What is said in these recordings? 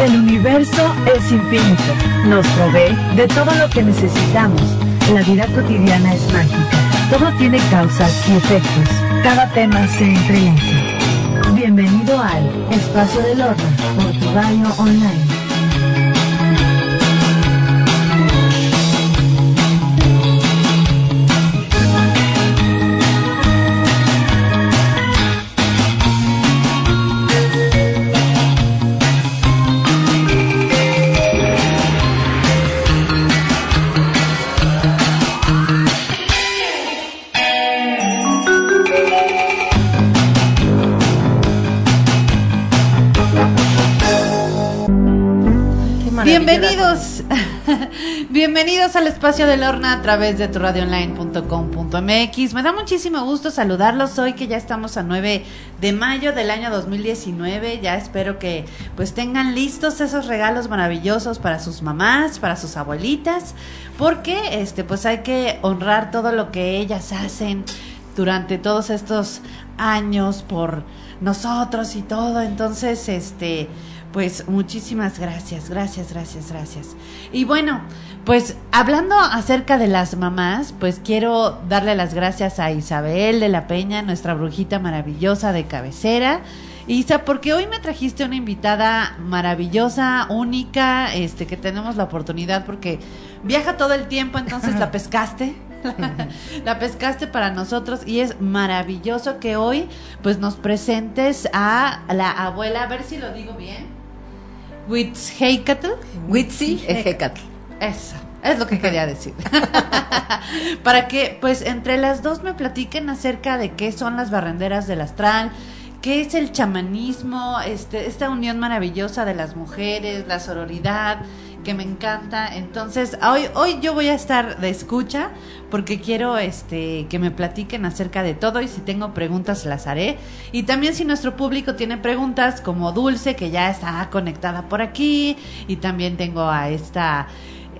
El universo es infinito. Nos provee de todo lo que necesitamos. La vida cotidiana es mágica. Todo tiene causas y efectos. Cada tema se entrelaza. Bienvenido al Espacio del Horno por tu radio online. Bienvenidos al espacio del Horna a través de tu radioonline.com.mx. Me da muchísimo gusto saludarlos hoy que ya estamos a 9 de mayo del año 2019. Ya espero que pues tengan listos esos regalos maravillosos para sus mamás, para sus abuelitas, porque este pues hay que honrar todo lo que ellas hacen durante todos estos años por nosotros y todo. Entonces, este pues muchísimas gracias, gracias, gracias, gracias. Y bueno, pues hablando acerca de las mamás, pues quiero darle las gracias a Isabel de la Peña, nuestra brujita maravillosa de cabecera. Isa, porque hoy me trajiste una invitada maravillosa, única, este, que tenemos la oportunidad porque viaja todo el tiempo, entonces la pescaste. la pescaste para nosotros y es maravilloso que hoy pues nos presentes a la abuela, a ver si lo digo bien. Witzheikatl. Witsi Heikatl. Eso, es lo que quería decir. Para que, pues, entre las dos me platiquen acerca de qué son las barrenderas del astral, qué es el chamanismo, este, esta unión maravillosa de las mujeres, la sororidad, que me encanta. Entonces, hoy, hoy yo voy a estar de escucha porque quiero este que me platiquen acerca de todo y si tengo preguntas las haré. Y también si nuestro público tiene preguntas como Dulce, que ya está conectada por aquí, y también tengo a esta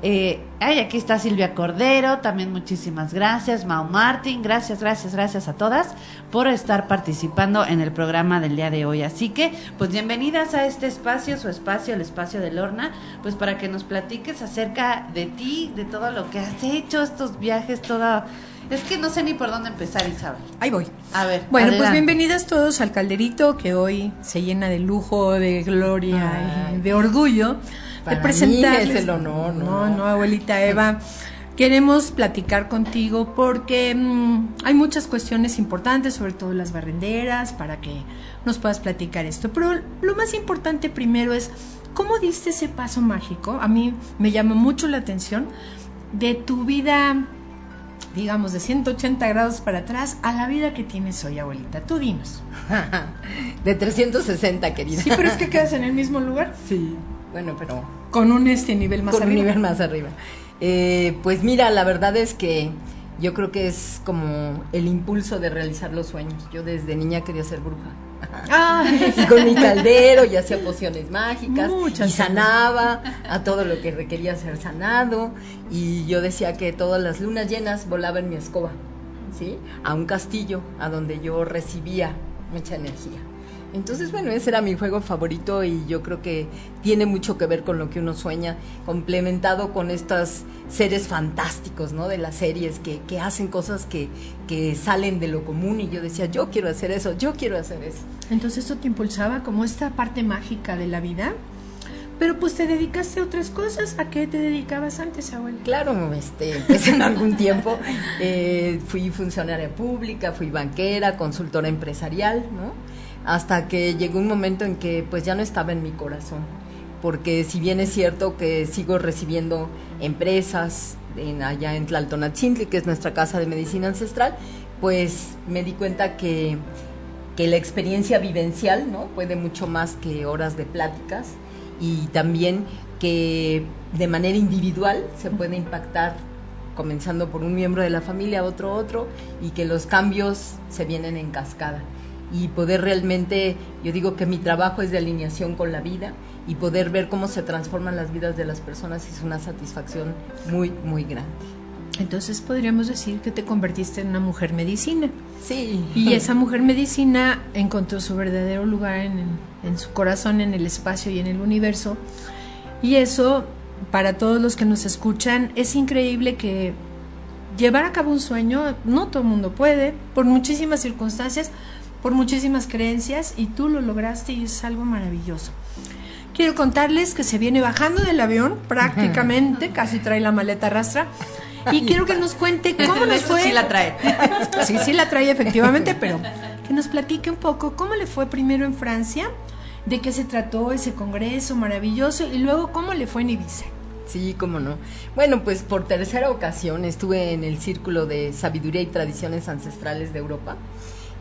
eh, ay, aquí está Silvia Cordero, también muchísimas gracias. Mau Martín, gracias, gracias, gracias a todas por estar participando en el programa del día de hoy. Así que, pues bienvenidas a este espacio, su espacio, el espacio de Lorna, pues para que nos platiques acerca de ti, de todo lo que has hecho, estos viajes, toda... Es que no sé ni por dónde empezar, Isabel. Ahí voy. A ver. Bueno, pues bienvenidas todos al calderito que hoy se llena de lujo, de gloria de orgullo para es el honor, ¿no? No, abuelita Eva. Queremos platicar contigo porque mm, hay muchas cuestiones importantes, sobre todo las barrenderas, para que nos puedas platicar esto. Pero lo más importante primero es, ¿cómo diste ese paso mágico? A mí me llama mucho la atención de tu vida, digamos, de 180 grados para atrás a la vida que tienes hoy, abuelita. Tú dinos. de 360, querida. Sí, pero es que quedas en el mismo lugar. Sí. Bueno, pero... Con un este nivel más arriba. un nivel más arriba. Eh, pues mira, la verdad es que yo creo que es como el impulso de realizar los sueños. Yo desde niña quería ser bruja. y con mi caldero y hacía pociones mágicas y sanaba a todo lo que requería ser sanado y yo decía que todas las lunas llenas volaba en mi escoba, ¿sí? A un castillo a donde yo recibía mucha energía. Entonces, bueno, ese era mi juego favorito y yo creo que tiene mucho que ver con lo que uno sueña, complementado con estos seres fantásticos, ¿no? De las series que, que hacen cosas que, que salen de lo común y yo decía, yo quiero hacer eso, yo quiero hacer eso. Entonces, ¿esto te impulsaba como esta parte mágica de la vida? Pero pues te dedicaste a otras cosas. ¿A qué te dedicabas antes, abuela? Claro, este, pues en algún tiempo eh, fui funcionaria pública, fui banquera, consultora empresarial, ¿no? Hasta que llegó un momento en que pues ya no estaba en mi corazón, porque si bien es cierto que sigo recibiendo empresas en, allá en Tlaltonatzintli, que es nuestra casa de medicina ancestral, pues me di cuenta que, que la experiencia vivencial ¿no? puede mucho más que horas de pláticas y también que de manera individual se puede impactar comenzando por un miembro de la familia, otro, otro, y que los cambios se vienen en cascada y poder realmente, yo digo que mi trabajo es de alineación con la vida y poder ver cómo se transforman las vidas de las personas es una satisfacción muy, muy grande. Entonces podríamos decir que te convertiste en una mujer medicina. Sí. Y esa mujer medicina encontró su verdadero lugar en, en su corazón, en el espacio y en el universo. Y eso, para todos los que nos escuchan, es increíble que llevar a cabo un sueño, no todo el mundo puede, por muchísimas circunstancias, por muchísimas creencias, y tú lo lograste y es algo maravilloso. Quiero contarles que se viene bajando del avión prácticamente, casi trae la maleta rastra. Y quiero que nos cuente cómo le fue. Sí la trae. Sí, sí la trae efectivamente, pero que nos platique un poco cómo le fue primero en Francia, de qué se trató ese congreso maravilloso y luego cómo le fue en Ibiza. Sí, cómo no. Bueno, pues por tercera ocasión estuve en el Círculo de Sabiduría y Tradiciones Ancestrales de Europa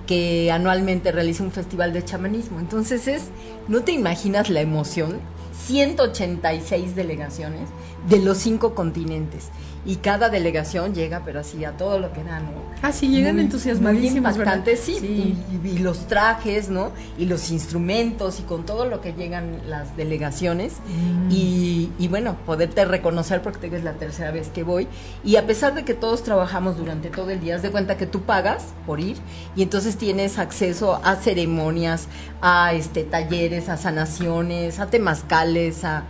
que anualmente realiza un festival de chamanismo. Entonces es, no te imaginas la emoción, 186 delegaciones de los cinco continentes y cada delegación llega, pero así a todo lo que da, ¿no? Ah, sí, llegan entusiasmadísimos, sí, sí. Y, los trajes, ¿no? Y los instrumentos y con todo lo que llegan las delegaciones mm. y, y, bueno, poderte reconocer porque es la tercera vez que voy y a pesar de que todos trabajamos durante todo el día, haz de cuenta que tú pagas por ir y entonces tienes acceso a ceremonias, a este talleres, a sanaciones, a a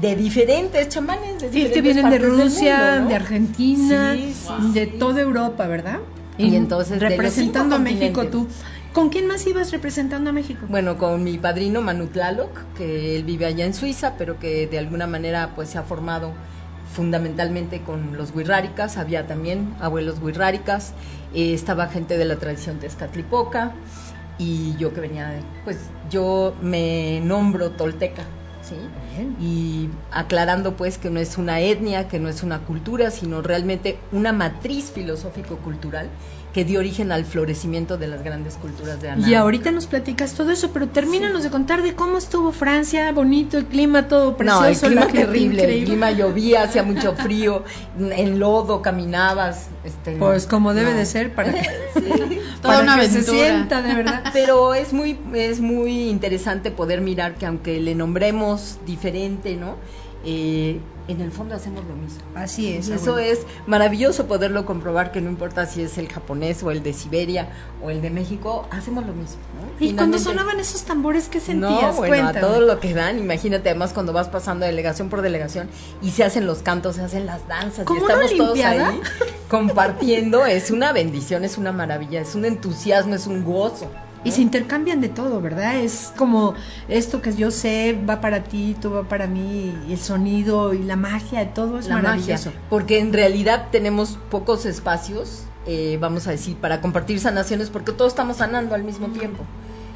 de diferentes chamanes. De sí, que vienen de Rusia, de Argentina, de toda Europa, ¿verdad? Y, entonces representando a México tú. ¿Con quién más ibas representando a México? Bueno, con mi padrino Manu Tlaloc, que él vive allá en Suiza, pero que de alguna manera pues se ha formado fundamentalmente con los huirráricas, había también abuelos huirráricas, eh, estaba gente de la tradición tezcatlipoca y yo que venía de, pues yo me nombro tolteca, ¿sí? Y aclarando pues que no es una etnia, que no es una cultura, sino realmente una matriz filosófico-cultural que dio origen al florecimiento de las grandes culturas de Ana. Y ahorita nos platicas todo eso, pero termínanos de contar de cómo estuvo Francia, bonito, el clima todo precioso. No, el clima terrible, el clima llovía, hacía mucho frío, en lodo caminabas. Este, pues como debe de ser para que, toda una vez se sienta, de verdad. Pero es muy, es muy interesante poder mirar que aunque le nombremos diferente, ¿no? Eh, en el fondo hacemos lo mismo. Así es. eso es maravilloso poderlo comprobar que no importa si es el japonés o el de Siberia o el de México, hacemos lo mismo. ¿Y cuando sonaban esos tambores qué sentías? No, bueno, a todo lo que dan, imagínate además cuando vas pasando delegación por delegación y se hacen los cantos, se hacen las danzas y estamos todos ahí compartiendo, es una bendición, es una maravilla, es un entusiasmo, es un gozo. Y se intercambian de todo, ¿verdad? Es como esto que yo sé va para ti, tú va para mí, y el sonido y la magia de todo es maravilloso. porque en realidad tenemos pocos espacios, eh, vamos a decir, para compartir sanaciones, porque todos estamos sanando al mismo tiempo.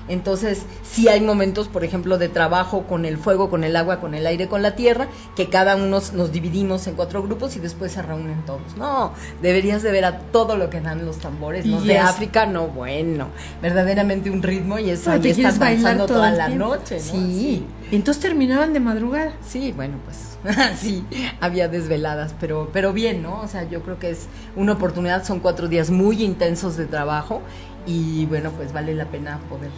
Entonces, sí hay momentos, por ejemplo, de trabajo con el fuego, con el agua, con el aire, con la tierra, que cada uno nos dividimos en cuatro grupos y después se reúnen todos. No, deberías de ver a todo lo que dan los tambores. Los de África, no, bueno, verdaderamente un ritmo y eso ahí estás bailando toda la noche, ¿no? Sí. Y entonces terminaban de madrugada. Sí, bueno, pues sí, había desveladas, pero, pero bien, ¿no? O sea, yo creo que es una oportunidad, son cuatro días muy intensos de trabajo y bueno, pues vale la pena poder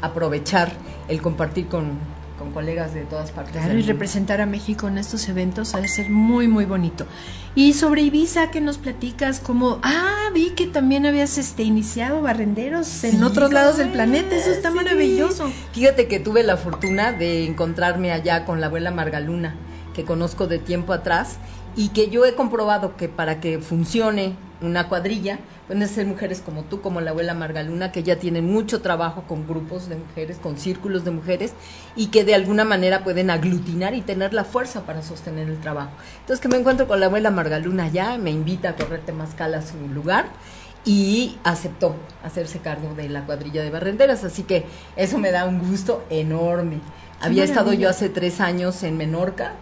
aprovechar el compartir con, con colegas de todas partes. Claro, y representar a México en estos eventos ha de ser muy, muy bonito. Y sobre Ibiza, ¿qué nos platicas? Como, ah, vi que también habías este, iniciado barrenderos en otros lados del planeta, eso está maravilloso. Fíjate que tuve la fortuna de encontrarme allá con la abuela Margaluna, que conozco de tiempo atrás, y que yo he comprobado que para que funcione una cuadrilla, pueden ser mujeres como tú, como la abuela Margaluna, que ya tienen mucho trabajo con grupos de mujeres, con círculos de mujeres, y que de alguna manera pueden aglutinar y tener la fuerza para sostener el trabajo. Entonces que me encuentro con la abuela Margaluna ya, me invita a correr temazcal a su lugar, y aceptó hacerse cargo de la cuadrilla de barrenderas, así que eso me da un gusto enorme. Había estado yo hace tres años en Menorca,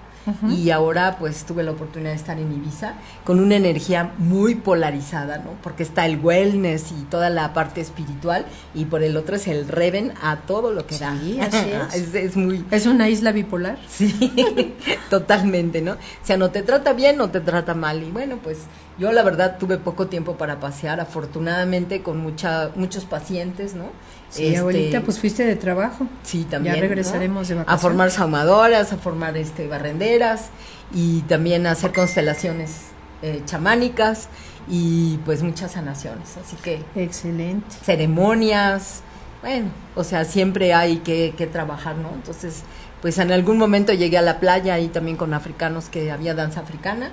y ahora pues tuve la oportunidad de estar en Ibiza con una energía muy polarizada, ¿no? Porque está el wellness y toda la parte espiritual y por el otro es el Reven a todo lo que da. Sí, así es. es. muy... ¿Es una isla bipolar? Sí, totalmente, ¿no? O sea, no te trata bien, no te trata mal y bueno, pues yo la verdad tuve poco tiempo para pasear, afortunadamente con mucha, muchos pacientes, ¿no? Sí, este, abuelita, pues fuiste de trabajo. Sí, también. Ya regresaremos de vacaciones. A formar saumadoras, a formar este barrenderas y también a hacer constelaciones eh, chamánicas y pues muchas sanaciones. Así que Excelente. ceremonias, bueno, o sea, siempre hay que, que trabajar, ¿no? Entonces, pues en algún momento llegué a la playa y también con africanos que había danza africana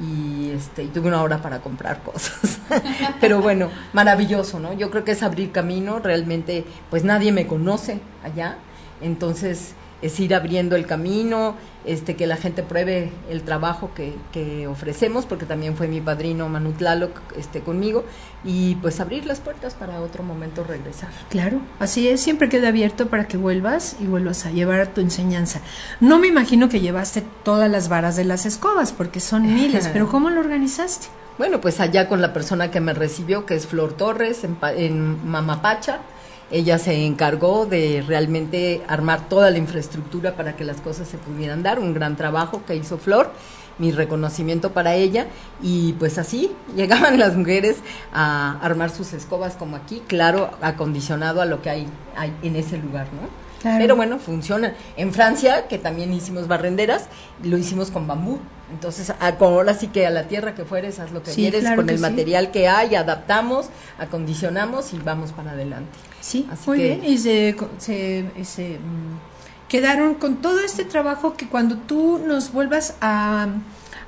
y este y tuve una hora para comprar cosas. Pero bueno, maravilloso, ¿no? Yo creo que es abrir camino, realmente pues nadie me conoce allá. Entonces, es ir abriendo el camino, este que la gente pruebe el trabajo que, que ofrecemos, porque también fue mi padrino Manu Tlaloc este, conmigo, y pues abrir las puertas para otro momento regresar. Claro, así es, siempre queda abierto para que vuelvas y vuelvas a llevar tu enseñanza. No me imagino que llevaste todas las varas de las escobas, porque son miles, pero ¿cómo lo organizaste? Bueno, pues allá con la persona que me recibió, que es Flor Torres, en, en Mamapacha, ella se encargó de realmente armar toda la infraestructura para que las cosas se pudieran dar, un gran trabajo que hizo Flor, mi reconocimiento para ella, y pues así llegaban las mujeres a armar sus escobas como aquí, claro, acondicionado a lo que hay, hay en ese lugar, ¿no? Claro. Pero bueno, funciona. En Francia, que también hicimos barrenderas, lo hicimos con bambú. Entonces, a- con- ahora sí que a la tierra que fueres, haz lo que Sí, quieres, claro con el sí. material que hay, adaptamos, acondicionamos y vamos para adelante. Sí, Así muy que- bien. Y se, se- se, mm, quedaron con todo este trabajo que cuando tú nos vuelvas a,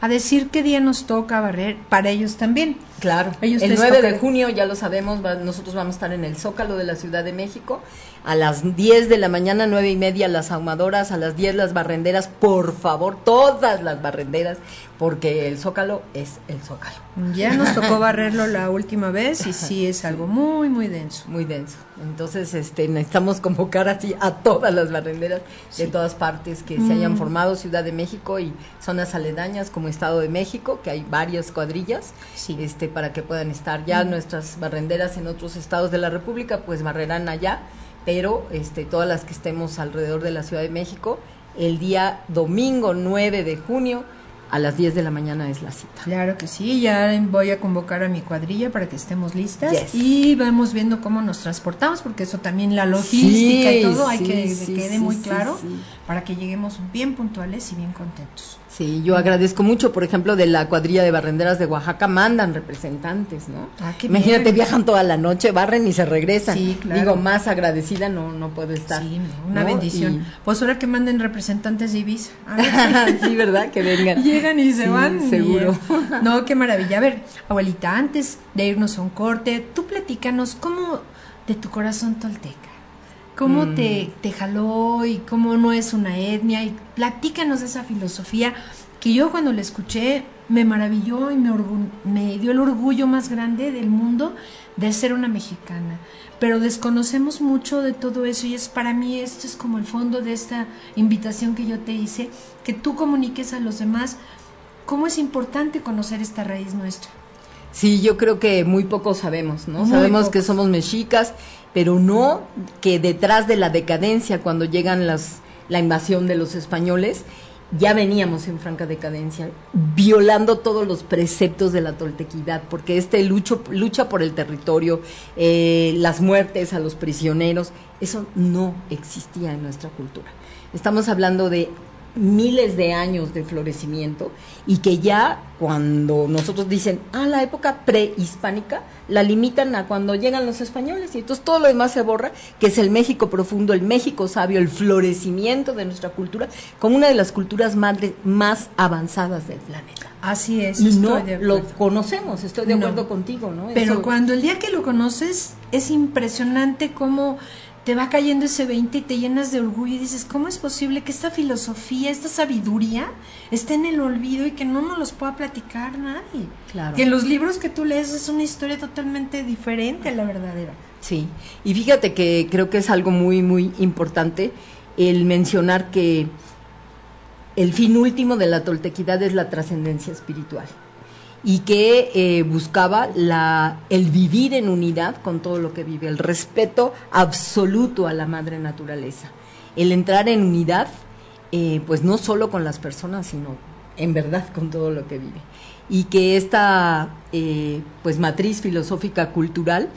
a decir qué día nos toca barrer, para ellos también. Claro, Ellos el les 9 de junio, ya lo sabemos, va- nosotros vamos a estar en el Zócalo de la Ciudad de México. A las 10 de la mañana, nueve y media, las ahumadoras, a las 10 las barrenderas, por favor, todas las barrenderas, porque el Zócalo es el Zócalo. Ya nos tocó barrerlo la última vez y sí es algo muy, muy denso. muy denso. Entonces, este, necesitamos convocar así a todas las barrenderas de todas partes que se hayan formado, Ciudad de México y zonas aledañas como Estado de México, que hay varias cuadrillas, Sí. este, para que puedan estar ya nuestras barrenderas en otros estados de la República, pues barrerán allá, pero este, todas las que estemos alrededor de la Ciudad de México, el día domingo 9 de junio a las 10 de la mañana es la cita. Claro que sí, ya voy a convocar a mi cuadrilla para que estemos listas Yes. y vamos viendo cómo nos transportamos, porque eso también la logística y Sí, todo hay que sí, que quede muy claro sí. Para que lleguemos bien puntuales y bien contentos. Sí, yo agradezco mucho, por ejemplo, de la cuadrilla de barrenderas de Oaxaca mandan representantes, ¿no? Ah, qué Imagínate, bien. viajan toda la noche, barren y se regresan. Sí, claro. Digo, más agradecida no no puedo estar. Sí, una ¿no? bendición. Pues ahora que manden representantes de Ibiza. Sí, ¿verdad? Que vengan. Llegan y se Sí, van. Seguro. No, qué maravilla. A ver, abuelita, antes de irnos a un corte, tú platícanos cómo de tu corazón tolteca. ¿Cómo Mm. te, te jaló y cómo no es una etnia? Y platícanos de esa filosofía que yo cuando la escuché me maravilló y me, me dio el orgullo más grande del mundo de ser una mexicana. Pero desconocemos mucho de todo eso y es para mí esto es como el fondo de esta invitación que yo te hice, que tú comuniques a los demás cómo es importante conocer esta raíz nuestra. Sí, yo creo que muy poco sabemos, ¿no? Muy sabemos que somos mexicas, pero no que detrás de la decadencia, cuando llegan las, la invasión de los españoles, ya veníamos en franca decadencia, violando todos los preceptos de la toltequidad, porque este lucho, lucha por el territorio, eh, las muertes a los prisioneros, eso no existía en nuestra cultura. Estamos hablando de miles de años de florecimiento y que ya cuando nosotros dicen, ah, la época prehispánica, la limitan a cuando llegan los españoles y entonces todo lo demás se borra, que es el México profundo, el México sabio, el florecimiento de nuestra cultura, como una de las culturas madres más avanzadas del planeta. Así es, Y estoy no de lo conocemos, estoy de No. acuerdo contigo, ¿no? Pero Eso- cuando el día que lo conoces es impresionante cómo te va cayendo ese 20 y te llenas de orgullo y dices, ¿cómo es posible que esta filosofía, esta sabiduría esté en el olvido y que no nos los pueda platicar nadie? Claro. Que en los libros que tú lees es una historia totalmente diferente a la verdadera. Sí, y fíjate que creo que es algo muy, muy importante el mencionar que el fin último de la toltequidad es la trascendencia espiritual y que eh, buscaba la, el vivir en unidad con todo lo que vive, el respeto absoluto a la madre naturaleza, el entrar en unidad, eh, pues no solo con las personas, sino en verdad con todo lo que vive. Y que esta eh, pues matriz filosófica cultural,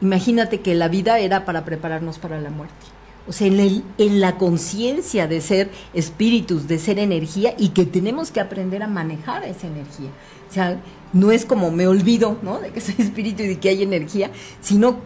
imagínate que la vida era para prepararnos para la muerte. O sea, en, el- en la conciencia de ser espíritus, de ser energía y que tenemos que aprender a manejar esa energía. O sea, no es como me olvido, ¿no? De que soy espíritu y de que hay energía, sino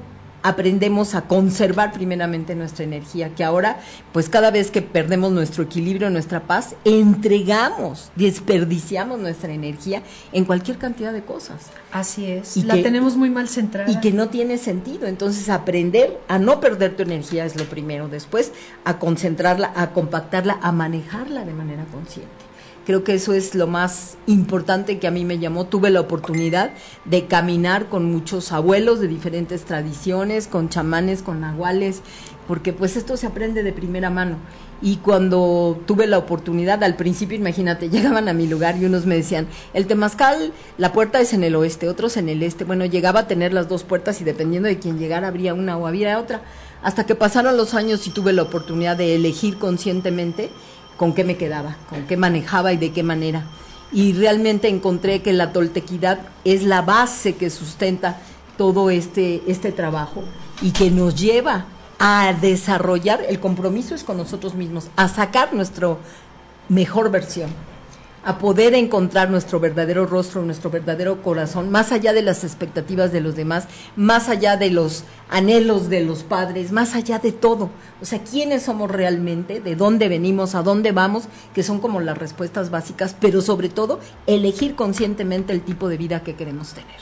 aprendemos a conservar primeramente nuestra energía, que ahora, pues cada vez que perdemos nuestro equilibrio, nuestra paz, entregamos, desperdiciamos nuestra energía en cualquier cantidad de cosas. Así es, Y la que- tenemos muy mal centrada. Y que no tiene sentido. Entonces, aprender a no perder tu energía es lo primero. Después, a concentrarla, a compactarla, a manejarla de manera consciente. Creo que eso es lo más importante que a mí me llamó. Tuve la oportunidad de caminar con muchos abuelos de diferentes tradiciones, con chamanes, con nahuales, porque pues esto se aprende de primera mano. Y cuando tuve la oportunidad, al principio, imagínate, llegaban a mi lugar y unos me decían, el temazcal, la puerta es en el oeste, otros en el este. Bueno, llegaba a tener las dos puertas y dependiendo de quién llegara, habría una o habría otra. Hasta que pasaron los años y tuve la oportunidad de elegir conscientemente con qué me quedaba, con qué manejaba y de qué manera. Y realmente encontré que la toltequidad es la base que sustenta todo este, este trabajo y que nos lleva a desarrollar, el compromiso es con nosotros mismos, a sacar nuestra mejor versión, a poder encontrar nuestro verdadero rostro, nuestro verdadero corazón, más allá de las expectativas de los demás, más allá de los anhelos de los padres, más allá de todo. O sea, quiénes somos realmente, de dónde venimos, a dónde vamos, que son como las respuestas básicas, pero sobre todo elegir conscientemente el tipo de vida que queremos tener.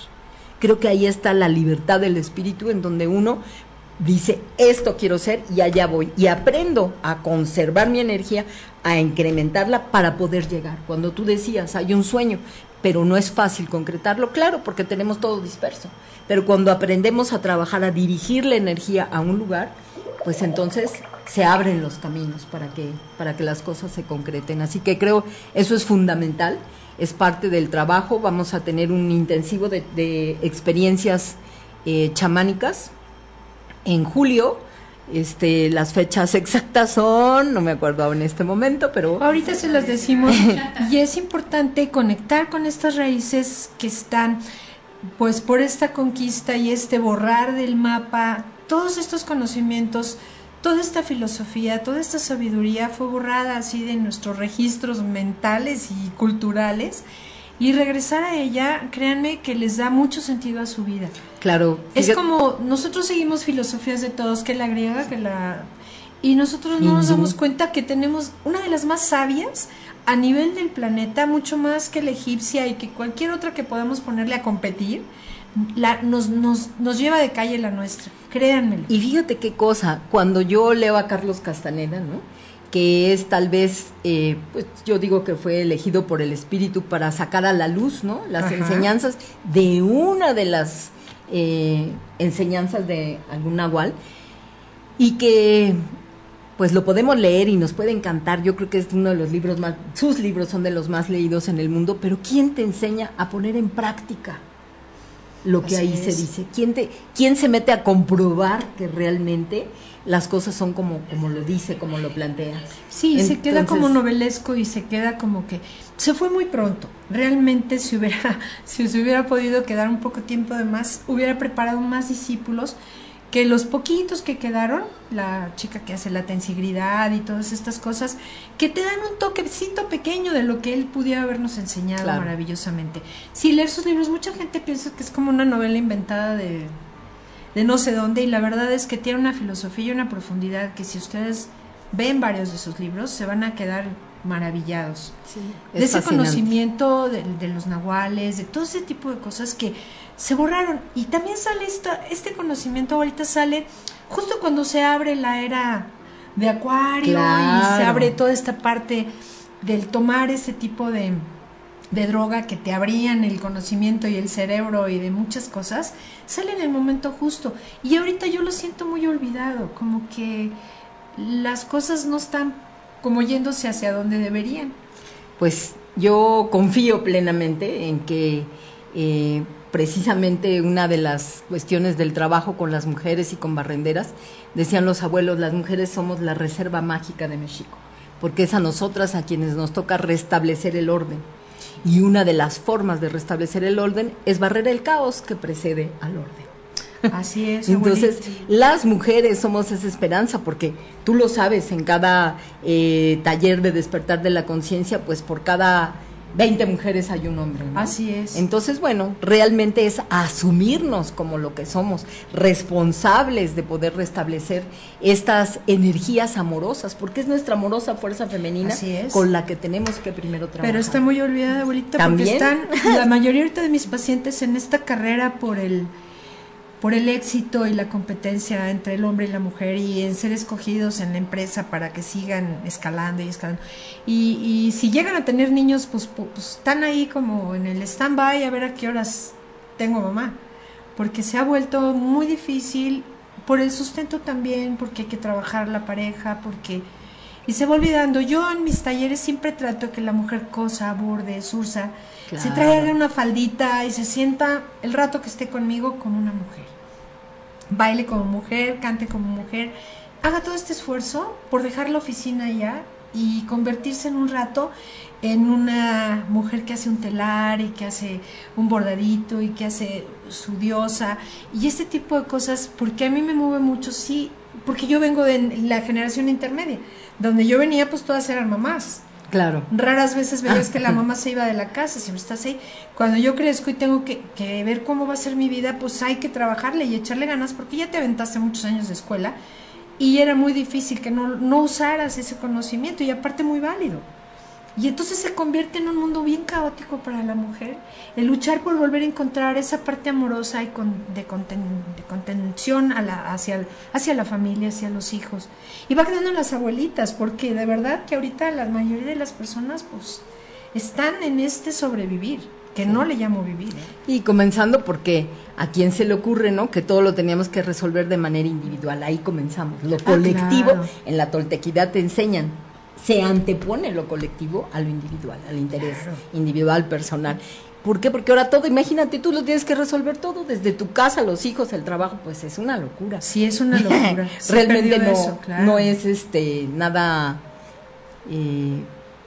Creo que ahí está la libertad del espíritu en donde uno dice, esto quiero ser y allá voy. Y aprendo a conservar mi energía, a incrementarla para poder llegar. Cuando tú decías, hay un sueño, pero no es fácil concretarlo, claro, porque tenemos todo disperso. Pero cuando aprendemos a trabajar, a dirigir la energía a un lugar, pues entonces se abren los caminos para que, para que las cosas se concreten. Así que creo eso es fundamental, es parte del trabajo. Vamos a tener un intensivo de, de experiencias eh, chamánicas en julio. Este, las fechas exactas son, no me acuerdo en este momento, pero Ahorita se las decimos y es importante conectar con estas raíces que están pues por esta conquista y este borrar del mapa, todos estos conocimientos, toda esta filosofía, toda esta sabiduría fue borrada así de nuestros registros mentales y culturales y regresar a ella, créanme que les da mucho sentido a su vida. Claro. Es como nosotros seguimos filosofías de todos, que la griega, que la... Y nosotros no nos damos cuenta que tenemos una de las más sabias a nivel del planeta, mucho más que la egipcia y que cualquier otra que podamos ponerle a competir, la, nos, nos, nos lleva de calle la nuestra, créanmelo. Y fíjate qué cosa, cuando yo leo a Carlos Castaneda, ¿no? que es tal vez, eh, pues yo digo que fue elegido por el espíritu para sacar a la luz, ¿no? Las Ajá. enseñanzas de una de las eh, enseñanzas de algún nahual y que pues lo podemos leer y nos puede encantar. Yo creo que es uno de los libros más, sus libros son de los más leídos en el mundo, pero ¿quién te enseña a poner en práctica lo que Así ahí se dice? ¿Quién, te, ¿Quién se mete a comprobar que realmente las cosas son como, como lo dice, como lo plantea? Sí, se queda como Entonces- novelesco y se queda como que se fue muy pronto. Realmente si hubiera si se hubiera podido quedar un poco tiempo de más, hubiera preparado más discípulos que los poquitos que quedaron, la chica que hace la tensigridad y todas estas cosas, que te dan un toquecito pequeño de lo que él pudiera habernos enseñado Claro. maravillosamente. Si leer sus libros, mucha gente piensa que es como una novela inventada de, de no sé dónde, y la verdad es que tiene una filosofía y una profundidad que si ustedes ven varios de sus libros, se van a quedar maravillados de Es ese fascinante. conocimiento de, de los nahuales, de todo ese tipo de cosas que se borraron. Y también sale esta, este conocimiento, ahorita sale justo cuando se abre la era de Acuario y se abre toda esta parte del tomar ese tipo de, de droga que te abrían el conocimiento y el cerebro y de muchas cosas, sale en el momento justo. Y ahorita yo lo siento muy olvidado, como que las cosas no están como yéndose hacia donde deberían. Pues yo confío plenamente en que eh, precisamente una de las cuestiones del trabajo con las mujeres y con barrenderas, decían los abuelos, las mujeres somos la reserva mágica de México, porque es a nosotras a quienes nos toca restablecer el orden. Y una de las formas de restablecer el orden es barrer el caos que precede al orden. Así es. Entonces, abuelita. las mujeres somos esa esperanza, porque tú lo sabes, en cada eh, taller de despertar de la conciencia, pues por cada 20 mujeres hay un hombre. ¿no? Así es. Entonces, bueno, realmente es asumirnos como lo que somos, responsables de poder restablecer estas energías amorosas, porque es nuestra amorosa fuerza femenina Así es. con la que tenemos que primero trabajar. Pero está muy olvidada, abuelita, ¿También? porque están la mayoría ahorita de mis pacientes en esta carrera por el por el éxito y la competencia entre el hombre y la mujer y en ser escogidos en la empresa para que sigan escalando y escalando. Y, y si llegan a tener niños, pues, pu- pues están ahí como en el stand-by a ver a qué horas tengo mamá. Porque se ha vuelto muy difícil por el sustento también, porque hay que trabajar la pareja, porque... Y se va olvidando. Yo en mis talleres siempre trato que la mujer cosa, borde, sursa, se Claro. traiga una faldita y se sienta el rato que esté conmigo como una mujer. Baile como mujer, cante como mujer. Haga todo este esfuerzo por dejar la oficina ya y convertirse en un rato en una mujer que hace un telar y que hace un bordadito y que hace su diosa y este tipo de cosas porque a mí me mueve mucho sí porque yo vengo de la generación intermedia donde yo venía pues todas eran mamás Claro. raras veces veías que la mamá se iba de la casa, siempre estás ahí. Cuando yo crezco y tengo que, que ver cómo va a ser mi vida, pues hay que trabajarle y echarle ganas porque ya te aventaste muchos años de escuela y era muy difícil que no, no usaras ese conocimiento y aparte muy válido. Y entonces se convierte en un mundo bien caótico para la mujer, el luchar por volver a encontrar esa parte amorosa y con, de, conten- de contención a la, hacia, hacia la familia, hacia los hijos. Y va quedando en las abuelitas, porque de verdad que ahorita la mayoría de las personas pues están en este sobrevivir, que no le llamo vivir. ¿eh? Y comenzando porque a quién se le ocurre, ¿no? Que todo lo teníamos que resolver de manera individual. Ahí comenzamos. Lo colectivo, claro. en la toltequidad te enseñan, se antepone lo colectivo a lo individual, al interés Claro. individual, personal. ¿Por qué? Porque ahora todo, imagínate, tú lo tienes que resolver todo, desde tu casa, los hijos, el trabajo, pues es una locura. Sí, es una locura. Realmente no, eso, claro. no es este nada eh,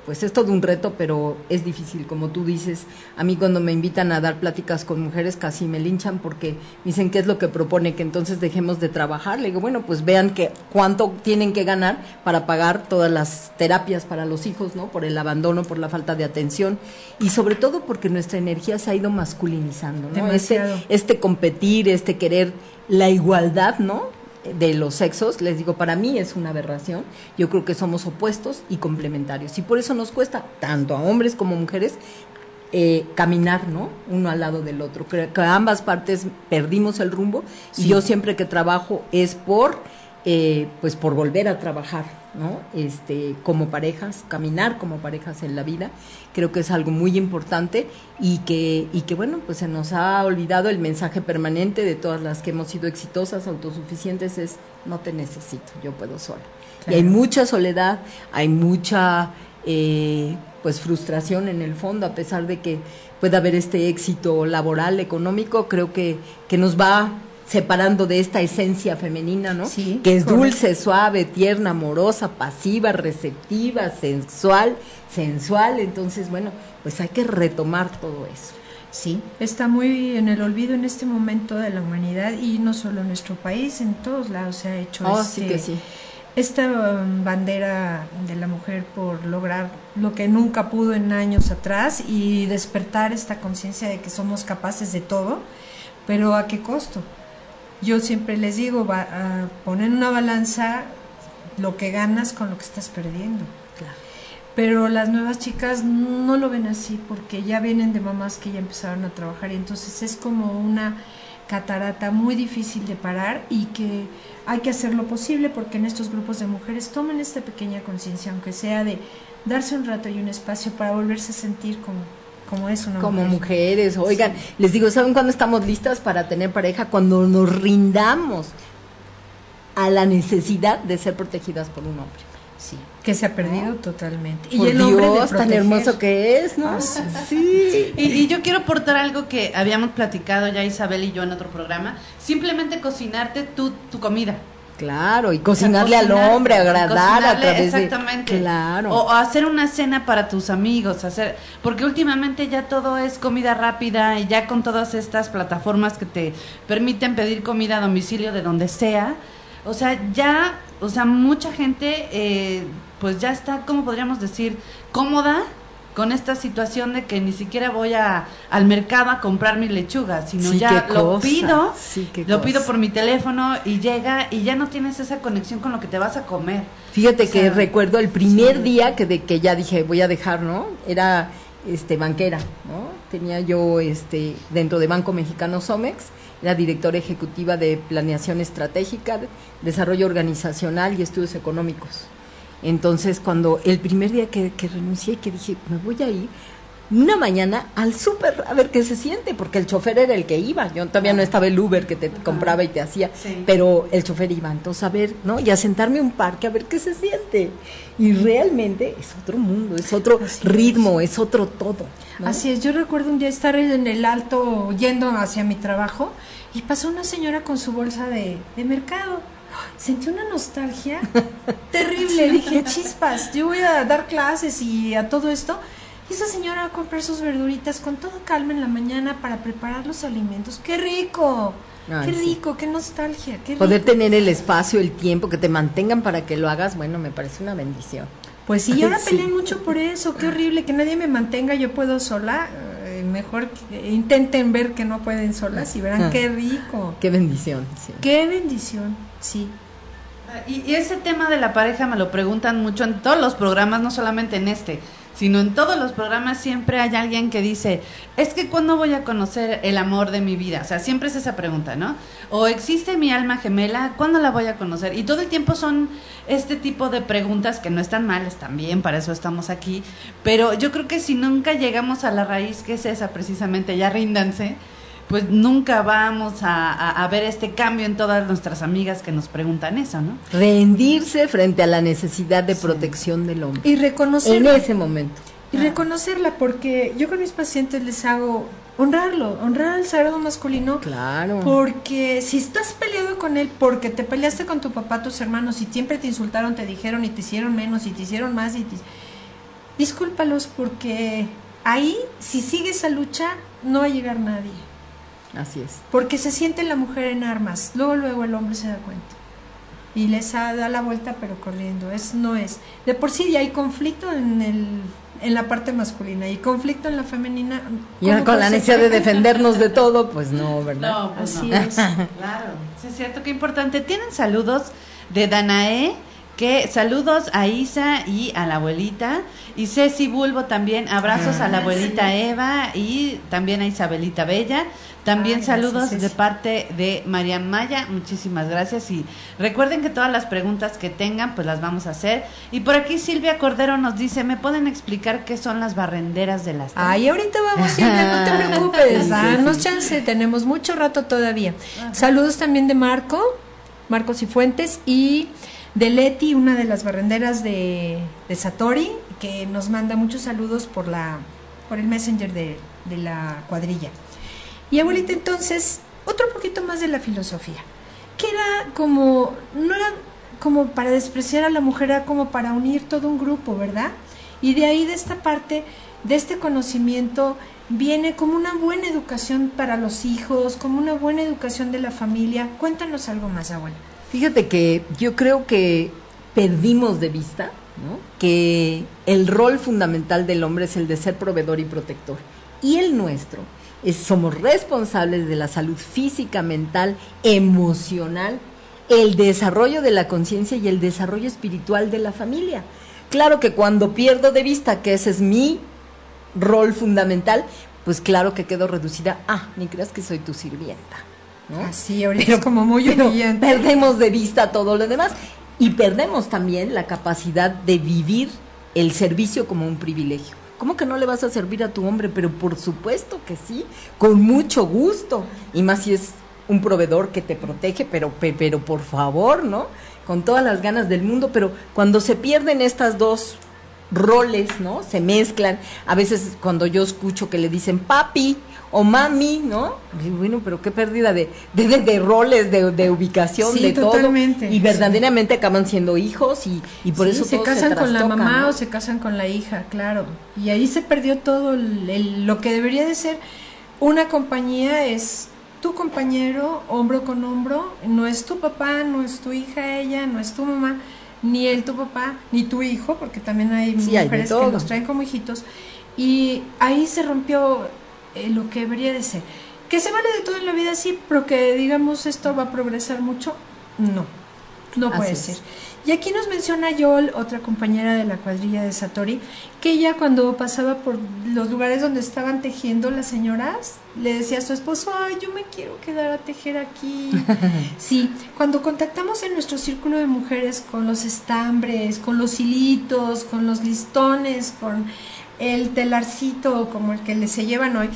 pues es todo un reto, pero es difícil, como tú dices. A mí cuando me invitan a dar pláticas con mujeres casi me linchan porque dicen qué es lo que propone, que entonces dejemos de trabajar. Le digo, bueno, pues vean que cuánto tienen que ganar para pagar todas las terapias para los hijos, ¿no? Por el abandono, por la falta de atención y sobre todo porque nuestra energía se ha ido masculinizando, ¿no? Este, este competir, este querer la igualdad, ¿no? De los sexos, les digo, para mí es una aberración. Yo creo que somos opuestos y complementarios. Y por eso nos cuesta, tanto a hombres como mujeres, eh, caminar, ¿no? Uno al lado del otro. Creo que ambas partes perdimos el rumbo y yo siempre que trabajo es por, eh, pues por volver a trabajar, ¿no? Este, como parejas, caminar como parejas en la vida. Creo que es algo muy importante y que, y que bueno, pues se nos ha olvidado el mensaje permanente de todas las que hemos sido exitosas, autosuficientes, es no te necesito, yo puedo sola. Y hay mucha soledad, hay mucha eh, pues frustración en el fondo, a pesar de que pueda haber este éxito laboral, económico, creo que, que nos va separando de esta esencia femenina, ¿no? Sí, que es correcto. dulce, suave, tierna, amorosa, pasiva, receptiva, sensual, sensual, entonces bueno, pues hay que retomar todo eso. Sí, está muy en el olvido en este momento de la humanidad y no solo en nuestro país, en todos lados se ha hecho Oh, este- sí que sí. esta um, bandera de la mujer por lograr lo que nunca pudo en años atrás y despertar esta conciencia de que somos capaces de todo, pero ¿a qué costo? Yo siempre les digo, va, a poner en una balanza lo que ganas con lo que estás perdiendo. Claro. Pero las nuevas chicas no lo ven así porque ya vienen de mamás que ya empezaron a trabajar y entonces es como una catarata muy difícil de parar y que hay que hacer lo posible porque en estos grupos de mujeres tomen esta pequeña conciencia, aunque sea de darse un rato y un espacio para volverse a sentir como, como es una Como mujer. mujeres, oigan, les digo, ¿saben cuándo estamos listas para tener pareja? Cuando nos rindamos a la necesidad de ser protegidas por un hombre. Sí, que se ha perdido totalmente. Por el hombre de Dios, tan proteger. hermoso que es, ¿no? Ah, sí. sí. Y, y yo quiero aportar algo que habíamos platicado ya Isabel y yo en otro programa. Simplemente cocinarte tu, tu comida. Claro, y cocinarle al Cocinar, hombre, agradar a través de... exactamente. Claro. o, o hacer una cena para tus amigos hacer porque últimamente ya todo es comida rápida y ya con todas estas plataformas que te permiten pedir comida a domicilio de donde sea. O sea ya o sea mucha gente eh, pues ya está cómo podríamos decir cómoda con esta situación de que ni siquiera voy a, al mercado a comprar mi lechuga, sino Sí, ya lo pido, Sí, lo cosa. pido por mi teléfono y llega y ya no tienes esa conexión con lo que te vas a comer. Fíjate O que recuerdo el primer sí. día que de que ya dije voy a dejar, ¿no? Era este banquera, ¿no? Tenía yo este dentro de Banco Mexicano Somex, era directora ejecutiva de planeación estratégica, de- desarrollo organizacional y estudios económicos. Entonces, cuando el primer día que, que renuncié, que dije, me voy a ir una mañana al súper a ver qué se siente, porque el chofer era el que iba. Yo todavía no estaba el Uber que te compraba y te hacía, Sí. pero el chofer iba. Entonces, a ver, ¿no? Y a sentarme un parque a ver qué se siente. Y realmente es otro mundo, es otro Así es. ritmo, es otro todo. ¿no? Así es, yo recuerdo un día estar en el alto yendo hacia mi trabajo y pasó una señora con su bolsa de, de mercado. Sentí una nostalgia terrible, dije, chispas, yo voy a dar clases y a todo esto. Y esa señora va a comprar sus verduritas con todo calma en la mañana para preparar los alimentos. ¡Qué rico! Ay, ¡Qué sí. rico! ¡Qué nostalgia! ¡Qué Poder rico! tener el espacio, el tiempo, que te mantengan para que lo hagas, bueno, me parece una bendición. Pues sí, ahora Sí. pelean mucho por eso. Qué horrible que nadie me mantenga, yo puedo sola. Eh, mejor que intenten ver que no pueden solas y verán Ah. qué rico. Qué bendición, sí. Qué bendición, sí. Y, y ese tema de la pareja me lo preguntan mucho en todos los programas, no solamente en este, sino en todos los programas siempre hay alguien que dice, es que cuando voy a conocer el amor de mi vida, o sea, siempre es esa pregunta, ¿no? O existe mi alma gemela, ¿cuándo la voy a conocer? Y todo el tiempo son este tipo de preguntas que no están mal, están bien, para eso estamos aquí, pero yo creo que si nunca llegamos a la raíz que es esa precisamente, ya ríndanse, pues nunca vamos a, a- a ver este cambio en todas nuestras amigas que nos preguntan eso, ¿no? Rendirse frente a la necesidad de protección del hombre. Y En reconocerla. ese momento. Y reconocerla, porque yo con mis pacientes les hago honrarlo, honrar al sagrado masculino. Claro. Porque si estás peleado con él, porque te peleaste con tu papá, tus hermanos, y siempre te insultaron, te dijeron y te hicieron menos y te hicieron más, y te... discúlpalos porque ahí, si sigue esa lucha, no va a llegar nadie. Así es. Porque se siente la mujer en armas. Luego, luego el hombre se da cuenta. Y les ha- da la vuelta, pero corriendo. Es, no es. De por sí ya hay conflicto en, el, en la parte masculina y conflicto en la femenina. Y ahora ¿Cómo con la necesidad de defendernos de todo, pues no, ¿verdad? pues Así no. es. Claro, sí es cierto, qué importante. Tienen saludos de Danae, que saludos a Isa y a la abuelita. Y Ceci Bulbo también, abrazos a la abuelita Eva y también a Isabelita Bella. También Ay, saludos gracias, de parte de María Maya, muchísimas gracias y recuerden que todas las preguntas que tengan pues las vamos a hacer. Y por aquí Silvia Cordero nos dice, ¿me pueden explicar qué son las barrenderas de las Ay, ahorita vamos, Silvia, no te preocupes. Danos chance, tenemos mucho rato todavía. Saludos también de Marco, Marcos y Fuentes, y de Leti, una de las barrenderas de, de Satori, que nos manda muchos saludos por la por el messenger de, de la cuadrilla. Y abuelita, entonces, otro poquito más de la filosofía, que era como, no era como para despreciar a la mujer, era como para unir todo un grupo, ¿verdad? Y de ahí, de esta parte, de este conocimiento, viene como una buena educación para los hijos, como una buena educación de la familia. Cuéntanos algo más, abuela. Fíjate que yo creo que perdimos de vista ¿no? que el rol fundamental del hombre es el de ser proveedor y protector. Y el nuestro es, somos responsables de la salud física, mental, emocional, el desarrollo de la conciencia y el desarrollo espiritual de la familia. Claro que cuando pierdo de vista que ese es mi rol fundamental, pues claro que quedo reducida, ah, ni creas que soy tu sirvienta. ¿no? Así, ahorita es como muy humillante. perdemos de vista todo lo demás y perdemos también la capacidad de vivir el servicio como un privilegio. ¿Cómo que no le vas a servir a tu hombre? Pero por supuesto que sí, con mucho gusto. Y más si es un proveedor que te protege, pero, pe- pero por favor, ¿no? Con todas las ganas del mundo, pero cuando se pierden estas dos roles, ¿no? Se mezclan. A veces cuando yo escucho que le dicen papi o mami, ¿no? Bueno, pero qué pérdida de, de, de- de roles, de, de ubicación, Sí, de totalmente. todo. Y verdaderamente acaban siendo hijos y, y por Sí, eso se casan con la mamá ¿no? o se casan con la hija, claro. Y ahí se perdió todo el- el- lo que debería de ser una compañía es tu compañero hombro con hombro, no es tu papá, no es tu hija ella, no es tu mamá, ni él tu papá, ni tu hijo, porque también hay mujeres que los traen como hijitos. Y ahí se rompió eh, lo que debería de ser. ¿Que se vale de todo en la vida? Sí, pero que digamos esto va a progresar mucho, no, no puede ser. Y aquí nos menciona Yol, otra compañera de la cuadrilla de Satori, que ella cuando pasaba por los lugares donde estaban tejiendo las señoras, le decía a su esposo, ay, yo me quiero quedar a tejer aquí. sí, cuando contactamos en nuestro círculo de mujeres con los estambres, con los hilitos, con los listones, con el telarcito como el que se llevan hoy,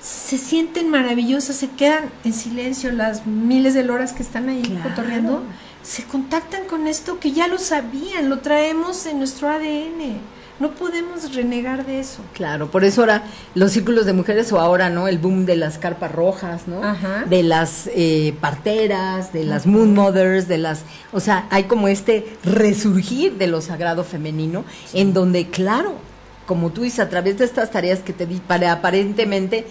se sienten maravillosas, se quedan en silencio las miles de loras que están ahí cotorreando se contactan con esto que ya lo sabían, lo traemos en nuestro ADN. No podemos renegar de eso. Claro, por eso ahora los círculos de mujeres o ahora, ¿no? El boom de las carpas rojas, ¿no? De las eh, parteras, de las moon mothers, de las... O sea, hay como este resurgir de lo sagrado femenino, en donde, claro, como tú dices, a través de estas tareas que te di, para aparentemente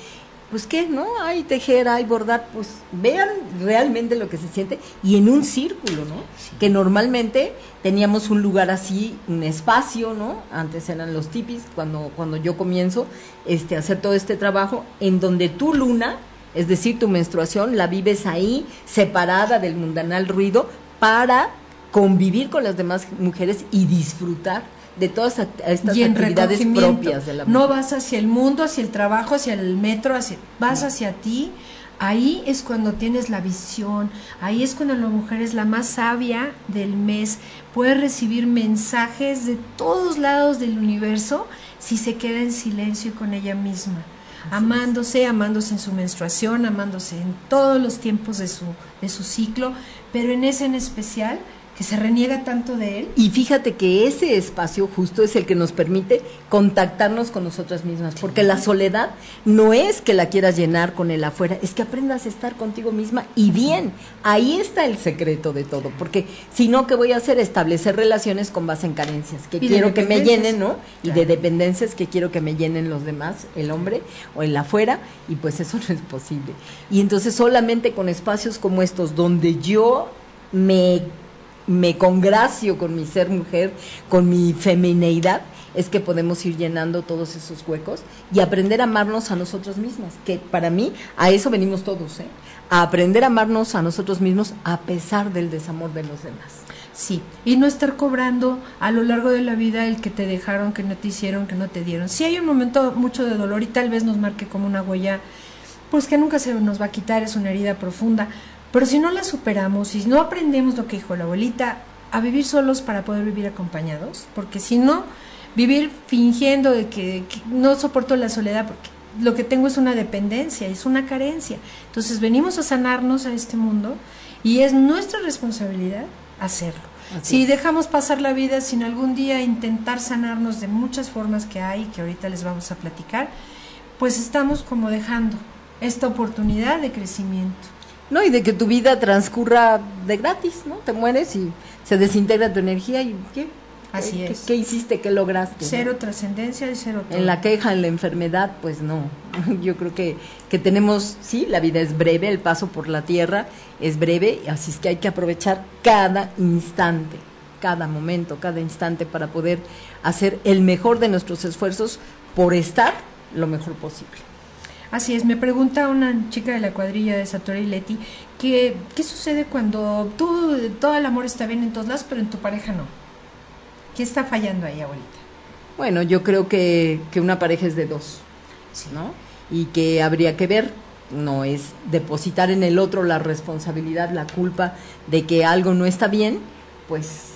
pues qué, ¿no? Hay tejer, hay bordar, pues vean realmente lo que se siente y en un círculo, ¿no? Que normalmente teníamos un lugar así, un espacio, ¿no? Antes eran los tipis, cuando, cuando yo comienzo este, a hacer todo este trabajo, en donde tu luna, es decir, tu menstruación, la vives ahí, separada del mundanal ruido, para convivir con las demás mujeres y disfrutar de todas estas actividades propias de la mujer. No vas hacia el mundo, hacia el trabajo, hacia el metro, hacia, vas hacia ti. Ahí es cuando tienes la visión, ahí es cuando la mujer es la más sabia del mes, puede recibir mensajes de todos lados del universo si se queda en silencio y con ella misma, amándose, amándose en su menstruación, amándose en todos los tiempos de su, de su ciclo, pero en ese en especial que se reniega tanto de él. Y fíjate que ese espacio justo es el que nos permite contactarnos con nosotras mismas, porque la soledad no es que la quieras llenar con el afuera, es que aprendas a estar contigo misma y bien, ahí está el secreto de todo, porque si no, ¿qué voy a hacer? Establecer relaciones con base en carencias, que quiero que me llenen, ¿no? Y de dependencias que quiero que me llenen los demás, el hombre o el afuera, y pues eso no es posible. Y entonces solamente con espacios como estos, donde yo me me congracio con mi ser mujer, con mi femineidad, es que podemos ir llenando todos esos huecos y aprender a amarnos a nosotros mismas, que para mí a eso venimos todos, ¿eh? a aprender a amarnos a nosotros mismos a pesar del desamor de los demás. Sí, y no estar cobrando a lo largo de la vida el que te dejaron, que no te hicieron, que no te dieron. Si hay un momento mucho de dolor y tal vez nos marque como una huella, pues que nunca se nos va a quitar, es una herida profunda, pero si no la superamos, si no aprendemos lo que dijo la abuelita, a vivir solos para poder vivir acompañados, porque si no, vivir fingiendo de que, no soporto la soledad porque lo que tengo es una dependencia, es una carencia. Entonces venimos a sanarnos a este mundo y es nuestra responsabilidad hacerlo. si dejamos pasar la vida sin algún día intentar sanarnos de muchas formas que hay, que ahorita les vamos a platicar, pues estamos como dejando esta oportunidad de crecimiento. ¿No? Y de que tu vida transcurra de gratis, ¿no? Te mueres y se desintegra tu energía y ¿qué? Así ¿Qué, es. ¿Qué, hiciste? ¿Qué lograste? Cero trascendencia y cero En la queja, en la enfermedad, pues no. Yo creo que, que tenemos, sí, la vida es breve, el paso por la tierra es breve, así es que hay que aprovechar cada instante, cada momento, cada instante para poder hacer el mejor de nuestros esfuerzos por estar lo mejor posible. Así es, me pregunta una chica de la cuadrilla de Satori Leti que qué sucede cuando tú, todo el amor está bien en todos lados, pero en tu pareja no. ¿Qué está fallando ahí, abuelita? Bueno, yo creo que, que una pareja es de dos, ¿no? Y que habría que ver, no es depositar en el otro la responsabilidad, la culpa de que algo no está bien, pues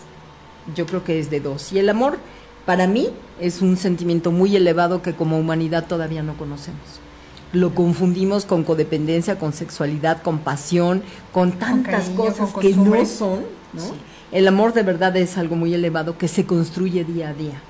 yo creo que es de dos. Y el amor, para mí, es un sentimiento muy elevado que como humanidad todavía no conocemos lo confundimos con codependencia, con sexualidad, con pasión, con tantas cosas que no son, ¿no? El amor de verdad es algo muy elevado que se construye día a día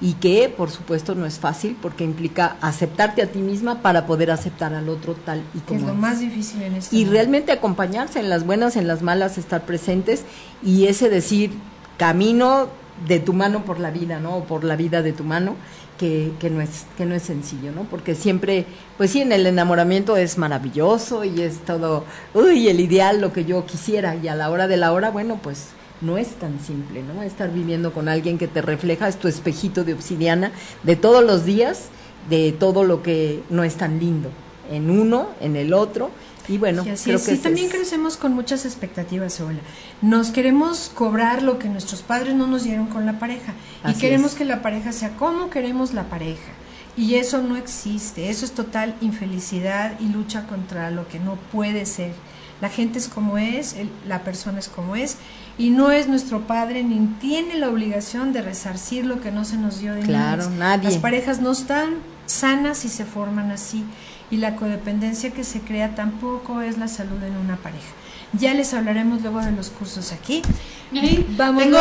y que por supuesto no es fácil porque implica aceptarte a ti misma para poder aceptar al otro tal y como es lo más difícil en este y realmente acompañarse en las buenas en las malas estar presentes y ese decir camino de tu mano por la vida no o por la vida de tu mano que, que, no es, que no es sencillo, ¿no? Porque siempre, pues sí, en el enamoramiento es maravilloso y es todo, uy, el ideal, lo que yo quisiera, y a la hora de la hora, bueno, pues no es tan simple, ¿no? Estar viviendo con alguien que te refleja, es tu espejito de obsidiana de todos los días, de todo lo que no es tan lindo, en uno, en el otro, y bueno, creo que también crecemos con muchas expectativas, Ola. Nos queremos cobrar lo que nuestros padres no nos dieron con la pareja. y queremos que la pareja sea como queremos la pareja. Y eso no existe. Eso es total infelicidad y lucha contra lo que no puede ser. La gente es como es, la persona es como es, y no es nuestro padre ni tiene la obligación de resarcir lo que no se nos dio de Claro, nadie. Las parejas no están sanas y se forman así, y la codependencia que se crea tampoco es la salud en una pareja. Ya les hablaremos luego de los cursos aquí. Vamos Tengo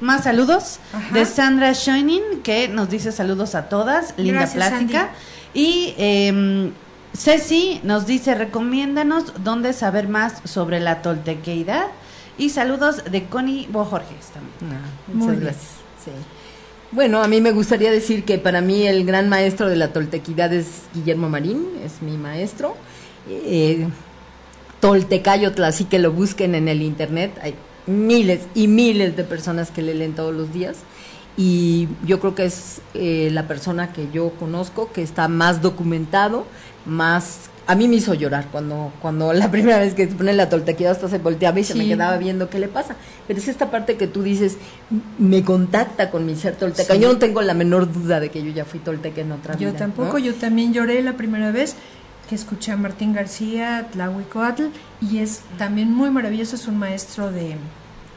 más saludos de Sandra Shining, que nos dice saludos a todas, linda plática. Y eh, Ceci nos dice, recomiéndanos dónde saber más sobre la toltequeidad. Y saludos de Connie Bojorges también. Ah, muchas gracias. Bueno, a mí me gustaría decir que para mí el gran maestro de la toltequidad es Guillermo Marín, es mi maestro. Eh, Toltecayotl, así que lo busquen en el internet. Hay miles y miles de personas que le leen todos los días. Y yo creo que es eh, la persona que yo conozco que está más documentado más a mí me hizo llorar cuando cuando la primera vez que se pone la toltequida hasta se volteaba y se me quedaba viendo qué le pasa. Pero es esta parte que tú dices, me contacta con mi ser tolteca. Yo no tengo la menor duda de que yo ya fui tolteca en otra yo vida. Yo tampoco, yo también lloré la primera vez que escuché a Martín García, Tlahuicoatl, y es también muy maravilloso, es un maestro de,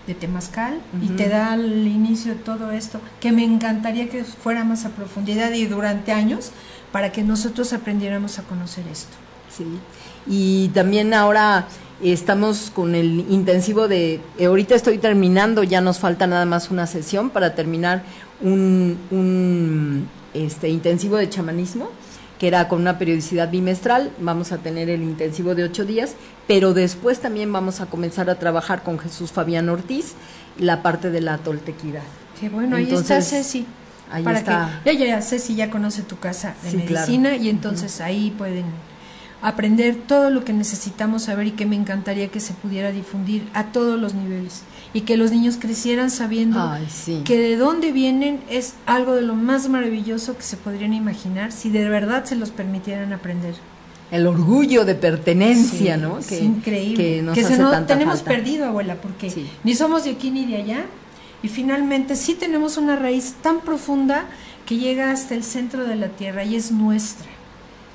de Temazcal y te da al inicio de todo esto, que me encantaría que fuera más a profundidad y durante años para que nosotros aprendiéramos a conocer esto. Sí, y también ahora estamos con el intensivo de, eh, ahorita estoy terminando, ya nos falta nada más una sesión para terminar un, un este, intensivo de chamanismo que era con una periodicidad bimestral, vamos a tener el intensivo de ocho días, pero después también vamos a comenzar a trabajar con Jesús Fabián Ortiz la parte de la toltequidad. Qué bueno, ahí está Ceci. Ahí para está. Que, ya, ya, Ceci ya conoce tu casa de medicina y entonces ahí pueden aprender todo lo que necesitamos saber y que me encantaría que se pudiera difundir a todos los niveles y que los niños crecieran sabiendo que de dónde vienen es algo de lo más maravilloso que se podrían imaginar si de verdad se los permitieran aprender. El orgullo de pertenencia, ¿no? Que, es increíble. Que, se no tenemos perdido, abuela, porque ni somos de aquí ni de allá y finalmente sí tenemos una raíz tan profunda que llega hasta el centro de la tierra y es nuestra,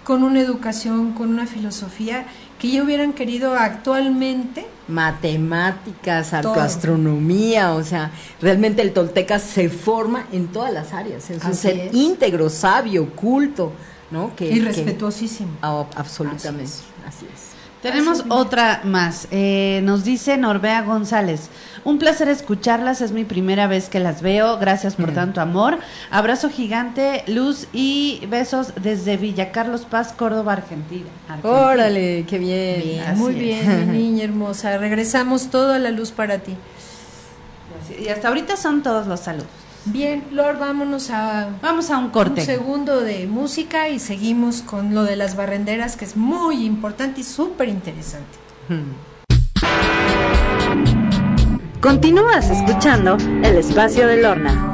con una educación, con una filosofía que ya hubieran querido actualmente. Matemáticas, astronomía, o sea, realmente el tolteca se forma en todas las áreas, es un ser íntegro, sabio, culto, ¿no? Que, y respetuosísimo. Ah, absolutamente, así es. Tenemos otra más. Eh, nos dice Norbea González. Un placer escucharlas, es mi primera vez que las veo. Gracias por mm. tanto amor. Abrazo gigante, luz y besos desde Villa Carlos Paz, Córdoba, Argentina. Órale, qué bien. muy bien, mi niña hermosa. Regresamos toda la luz para ti. Y hasta ahorita son todos los saludos. Bien, Lord, vámonos a vamos a un corte. Un segundo de música y seguimos con lo de las barrenderas que es muy importante y súper interesante. Hmm. Continúas escuchando el espacio de Lorna.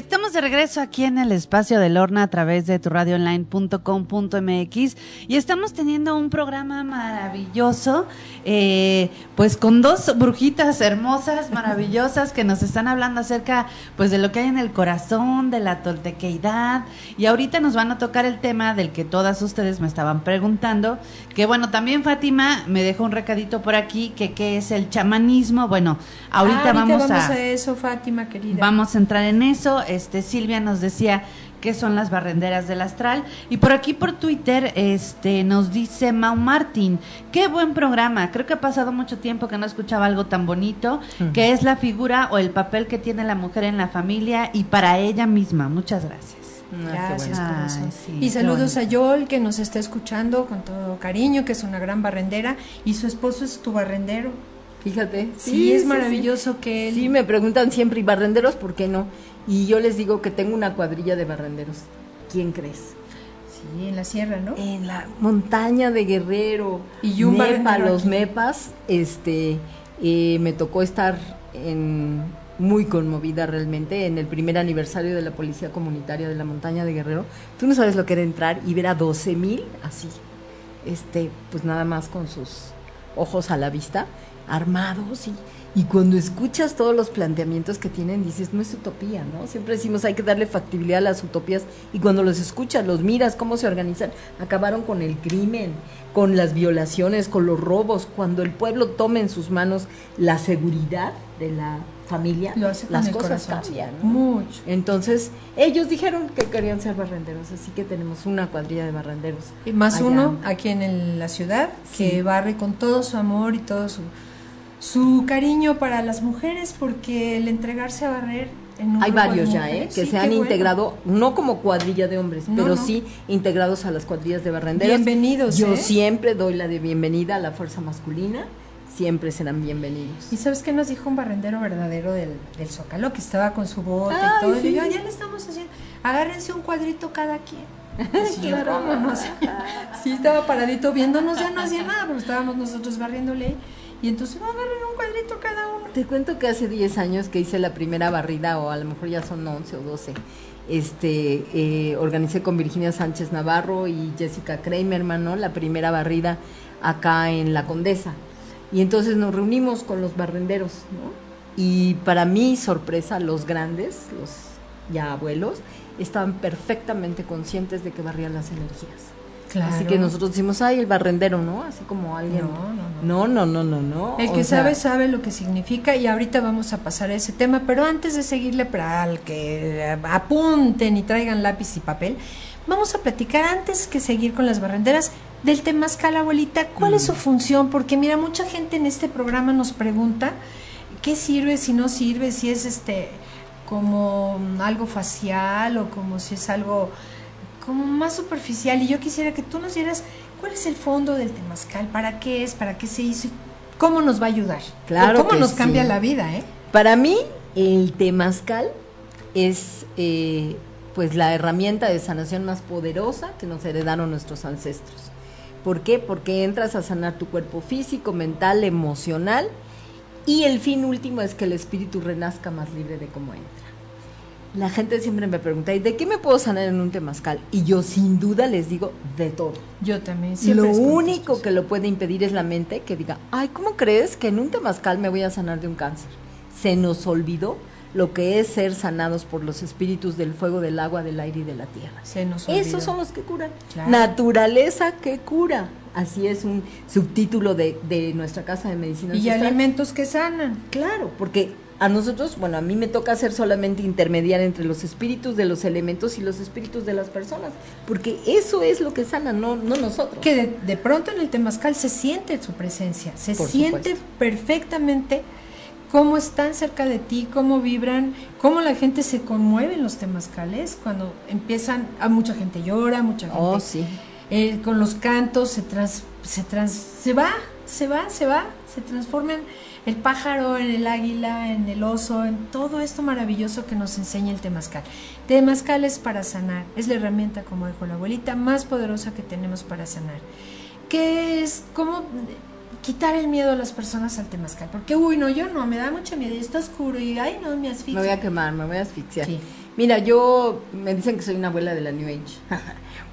Estamos de regreso aquí en el espacio de Lorna a través de tu radioonline.com.mx y estamos teniendo un programa maravilloso, eh, pues con dos brujitas hermosas, maravillosas que nos están hablando acerca pues de lo que hay en el corazón, de la toltequeidad. Y ahorita nos van a tocar el tema del que todas ustedes me estaban preguntando, que bueno, también Fátima me dejó un recadito por aquí que qué es el chamanismo, bueno, ahorita, ah, vamos, vamos a eso, Fátima querida. Vamos a entrar en eso este Silvia nos decía que son las barrenderas del astral. Y por aquí por Twitter este nos dice Mau Martín qué buen programa. Creo que ha pasado mucho tiempo que no escuchaba algo tan bonito que es la figura o el papel que tiene la mujer en la familia y para ella misma. Muchas gracias. Ah, Gracias, y saludos a Yol, que nos está escuchando con todo cariño, que es una gran barrendera, y su esposo es tu barrendero. Fíjate. Sí, es maravilloso que él... Sí, me preguntan siempre, ¿y barrenderos por qué no? Y yo les digo que tengo una cuadrilla de barrenderos. ¿Quién crees? Sí, en la sierra, ¿no? En la montaña de Guerrero. Y un Mepa, los. Mepas, este, eh, me tocó estar en, muy conmovida realmente en el primer aniversario de la Policía Comunitaria de la Montaña de Guerrero. Tú no sabes lo que era entrar y ver a 12 mil así, este, pues nada más con sus ojos a la vista, armados y, y cuando escuchas todos los planteamientos que tienen, dices, no es utopía, ¿no? Siempre decimos hay que darle factibilidad a las utopías y cuando los escuchas, los miras, cómo se organizan, acabaron con el crimen, con las violaciones, con los robos, cuando el pueblo tome en sus manos la seguridad de la familia, Lo hace las cosas corazón. cambian, ¿no? Mucho. Entonces, ellos dijeron que querían ser barrenderos, así que tenemos una cuadrilla de barrenderos. Y más allá. uno aquí en el- la ciudad que barre con todo su amor y todo su, su cariño para las mujeres porque el entregarse a barrer en un Hay varios ya, mujeres, ¿eh? Que sí, se han bueno. integrado, no como cuadrilla de hombres, No, pero no. sí integrados a las cuadrillas de barrenderos. Bienvenidos, Yo ¿eh? siempre doy la de bienvenida a la fuerza masculina, siempre serán bienvenidos. ¿Y sabes qué nos dijo un barrendero verdadero del, del Zócalo? Que estaba con su bote Ay, y todo. Y sí. le digo, ya le estamos haciendo. Agárrense un cuadrito cada quien. Y yo. Sí, estaba paradito viéndonos, ya no hacía nada, pero estábamos nosotros barriéndole. Y entonces, agarren un cuadrito cada uno. Te cuento que hace 10 años que hice la primera barrida, o a lo mejor ya son 11 o 12. Este, eh, organicé con Virginia Sánchez Navarro y Jessica Kramerman, ¿no? La primera barrida acá en La Condesa. Y entonces nos reunimos con los barrenderos. Y para mi sorpresa, los grandes, los ya abuelos, estaban perfectamente conscientes de que barrían las energías. Claro. Así que nosotros decimos, ay, el barrendero, ¿no? Así como alguien. No, no, no. No, no, no, no, no. El O que sea, sabe, sabe lo que significa y ahorita vamos a pasar a ese tema, pero antes de seguirle para el que apunten y traigan lápiz y papel, vamos a platicar antes que seguir con las barrenderas del temazcal, abuelita, ¿cuál Mm. es su función? Porque mira, mucha gente en este programa nos pregunta qué sirve, si no sirve, si es este como mm, algo facial o como si es algo como más superficial y yo quisiera que tú nos dieras cuál es el fondo del temazcal, para qué es, para qué se hizo y cómo nos va a ayudar. Claro cómo que nos cambia sí. la vida, ¿eh? Para mí, el temazcal es eh, pues la herramienta de sanación más poderosa que nos heredaron nuestros ancestros. ¿Por qué? Porque entras a sanar tu cuerpo físico, mental, emocional y el fin último es que el espíritu renazca más libre de cómo entra. La gente siempre me pregunta, ¿y de qué me puedo sanar en un temazcal? Y yo sin duda les digo, de todo. Yo también. siempre Lo único eso. que lo puede impedir es la mente que diga, ay, ¿cómo crees que en un temazcal me voy a sanar de un cáncer? Se nos olvidó lo que es ser sanados por los espíritus del fuego, del agua, del aire y de la tierra. Se nos olvidó. Esos son los que curan. Claro. Naturaleza que cura. Así es un subtítulo de, de nuestra casa de medicina. Y ancestral. alimentos que sanan. Claro, porque a nosotros, bueno, a mí me toca ser solamente intermediar entre los espíritus de los elementos y los espíritus de las personas, porque eso es lo que sana, no, no nosotros. Que de, de pronto en el temazcal se siente su presencia, se Por siente supuesto. perfectamente cómo están cerca de ti, cómo vibran, cómo la gente se conmueve en los temazcales cuando empiezan, a mucha gente llora, mucha gente Oh, sí. eh, con los cantos se trans, se trans, se va, se va, se va, se transforma en el pájaro, en el águila, en el oso, en todo esto maravilloso que nos enseña el temazcal. Temazcal es para sanar, es la herramienta, como dijo la abuelita, más poderosa que tenemos para sanar. ¿Qué es? ¿Cómo quitar el miedo a las personas al temazcal? Porque, uy, no, yo no, me da mucho miedo, está oscuro, y ay, no, me asfixio. Me voy a quemar, me voy a asfixiar. Sí. Mira, yo me dicen que soy una abuela de la New Age,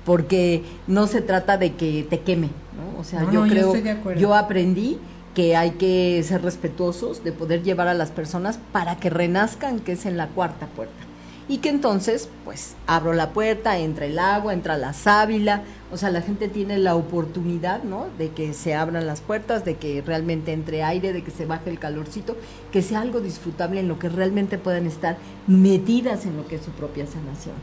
porque no se trata de que te queme, ¿no? O sea, No, yo no, yo creo, estoy de acuerdo. yo aprendí que hay que ser respetuosos de poder llevar a las personas para que renazcan, que es en la cuarta puerta. Y que entonces, pues, abro la puerta, entra el agua, entra la sábila, o sea, la gente tiene la oportunidad, ¿no? De que se abran las puertas, de que realmente entre aire, de que se baje el calorcito, que sea algo disfrutable en lo que realmente puedan estar metidas en lo que es su propia sanación.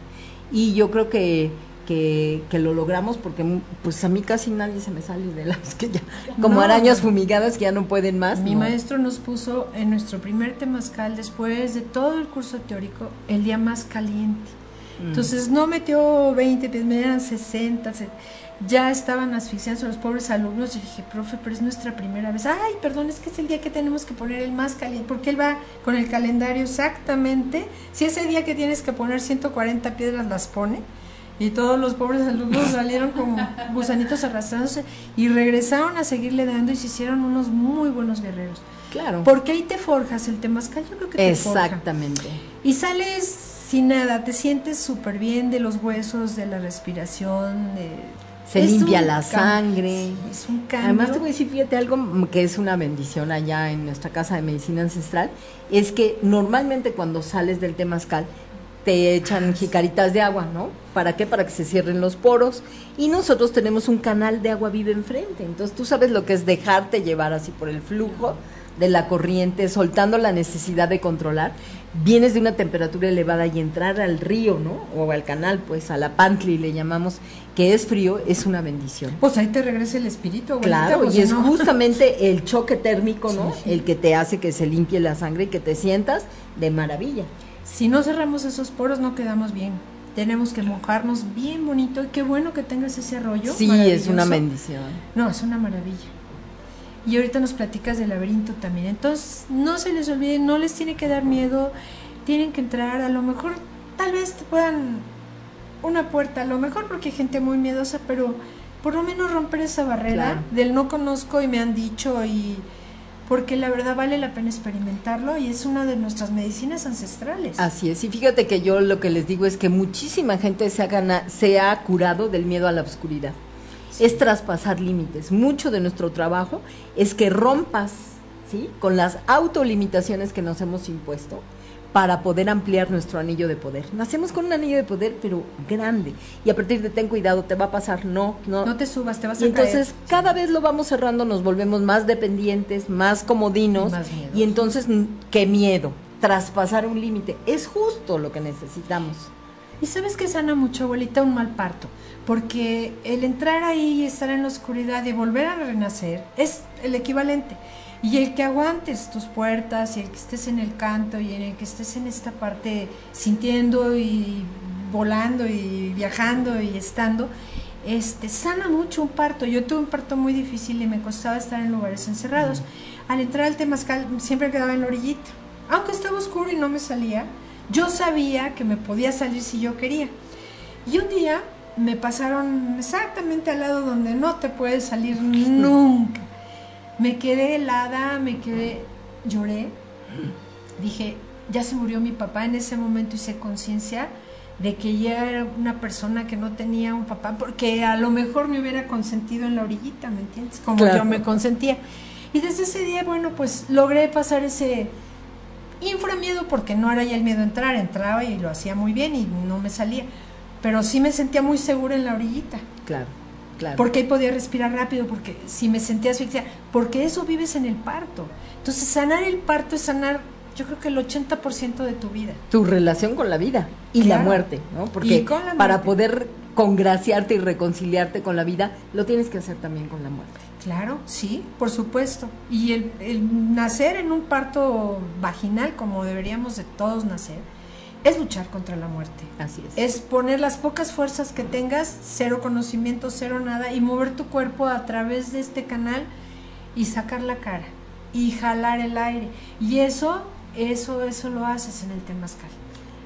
Y yo creo que, que, que lo logramos porque mm, pues a mí casi nadie se me sale de las que ya, como No. arañas fumigadas que ya no pueden más. Mi no. maestro nos puso en nuestro primer temazcal, después de todo el curso teórico, el día más caliente. Mm. Entonces no metió 20 pies, me eran 60, se- ya estaban asfixiando los pobres alumnos. Y dije, profe, pero es nuestra primera vez. Ay, perdón, es que es el día que tenemos que poner el más caliente, porque él va con el calendario exactamente. Si ese día que tienes que poner 140 piedras las pone, Y todos los pobres alumnos salieron como gusanitos arrastrándose y regresaron a seguirle dando y se hicieron unos muy buenos guerreros. Claro. Porque ahí te forjas el temazcal, yo creo que te Exactamente. Forja. Y sales sin nada, te sientes súper bien de los huesos, de la respiración, de se limpia la sangre. es un cambio. Además te voy a decir, fíjate algo que es una bendición allá en nuestra casa de medicina ancestral, es que normalmente cuando sales del temazcal te echan jicaritas de agua, ¿no? ¿Para qué? Para que se cierren los poros. Y nosotros tenemos un canal de agua viva enfrente. Entonces tú sabes lo que es dejarte llevar así por el flujo de la corriente, soltando la necesidad de controlar. Vienes de una temperatura elevada y entrar al río, ¿no? O al canal, pues a la pantli le llamamos, que es frío, es una bendición. Pues ahí te regresa el espíritu. Claro, pues, y es justamente el choque térmico, ¿no? El que te hace que se limpie la sangre y que te sientas de maravilla. Si no cerramos esos poros no quedamos bien. Tenemos que mojarnos bien bonito y qué bueno que tengas ese rollo. Sí, es una bendición. No, es una maravilla. Y ahorita nos platicas del laberinto también. Entonces, no se les olvide, no les tiene que dar miedo. Tienen que entrar, a lo mejor tal vez te puedan una puerta, a lo mejor porque hay gente muy miedosa, pero por lo menos romper esa barrera del no conozco y me han dicho y porque la verdad vale la pena experimentarlo y es una de nuestras medicinas ancestrales. Así es, y fíjate que yo lo que les digo es que muchísima gente se ha, se ha curado del miedo a la oscuridad. Es traspasar límites. Mucho de nuestro trabajo es que rompas ¿sí? con las autolimitaciones que nos hemos impuesto para poder ampliar nuestro anillo de poder. Nacemos con un anillo de poder, pero grande. Y a partir de ten cuidado, te va a pasar, no, no. No te subas, te vas a y entonces cada vez lo vamos cerrando, nos volvemos más dependientes, más comodinos. y entonces, qué miedo, traspasar un límite. Es justo lo que necesitamos. Y sabes que sana mucho, abuelita, un mal parto. Porque el entrar ahí y estar en la oscuridad y volver a renacer es el equivalente. Y el que aguantes tus puertas y el que estés en el canto y en el que estés en esta parte sintiendo y volando y viajando y estando, este, sana mucho un parto. Yo tuve un parto muy difícil y me costaba estar en lugares encerrados. Al entrar al temazcal siempre quedaba en la orillita. Aunque estaba oscuro y no me salía, yo sabía que me podía salir si yo quería. Y un día me pasaron exactamente al lado donde no te puedes salir nunca. Me quedé helada, me quedé, lloré. Dije, ya se murió mi papá. En ese momento hice conciencia de que ya era una persona que no tenía un papá, porque a lo mejor me hubiera consentido en la orillita, ¿me entiendes? Como yo me consentía. Y desde ese día, bueno, pues logré pasar ese inframiedo, porque no era ya el miedo a entrar, entraba y lo hacía muy bien y no me salía. Pero sí me sentía muy segura en la orillita. Claro. Porque ahí podía respirar rápido, porque si me sentía asfixia, porque eso vives en el parto. Entonces, sanar el parto es sanar, yo creo que el 80% de tu vida. Tu relación con la vida y la muerte, ¿no? Porque para poder congraciarte y reconciliarte con la vida, lo tienes que hacer también con la muerte. Claro, sí, por supuesto. Y el, el nacer en un parto vaginal, como deberíamos de todos nacer, es luchar contra la muerte. Así es. Es poner las pocas fuerzas que tengas, cero conocimiento, cero nada, y mover tu cuerpo a través de este canal y sacar la cara y jalar el aire. Y eso, eso, eso lo haces en el temazcal.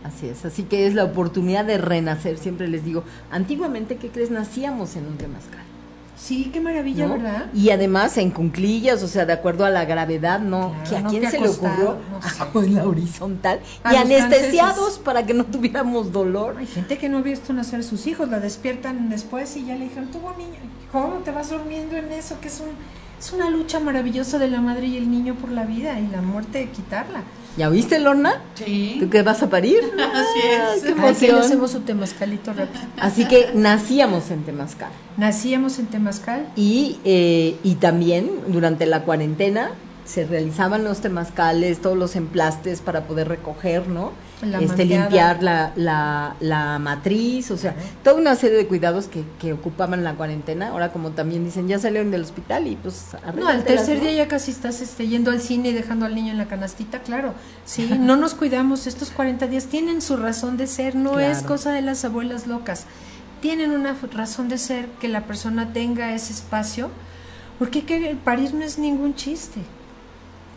Así es, así que es la oportunidad de renacer, siempre les digo. Antiguamente, ¿qué crees? Nacíamos en un temazcal. Sí, qué maravilla, ¿verdad? Y además en cunclillas, o sea, de acuerdo a la gravedad, ¿no? que a quién se le ocurrió no en la horizontal y anestesiados para que no tuviéramos dolor. Hay gente que no ha visto nacer a sus hijos, la despiertan después y ya le dijeron, tuvo niño, ¿cómo te vas durmiendo en eso? Que es un es una lucha maravillosa de la madre y el niño por la vida y la muerte de quitarla. ¿Ya viste, Lorna? Sí. ¿Tú qué vas a parir? Así es. Qué emoción. hacemos su temazcalito rápido. Así que nacíamos en Temazcal. Nacíamos en Temazcal. Y, eh, y también durante la cuarentena se realizaban los temazcales, todos los emplastes para poder recoger, ¿no? Este limpiar la, la, la, matriz, o sea, toda una serie de cuidados que, que, ocupaban la cuarentena. Ahora como también dicen, ya salieron del hospital y pues... No, al tercer día ya casi estás este, yendo al cine y dejando al niño en la canastita, claro. Sí, no nos cuidamos, estos 40 días tienen su razón de ser, no es cosa de las abuelas locas. Tienen una razón de ser que la persona tenga ese espacio, porque que parir no es ningún chiste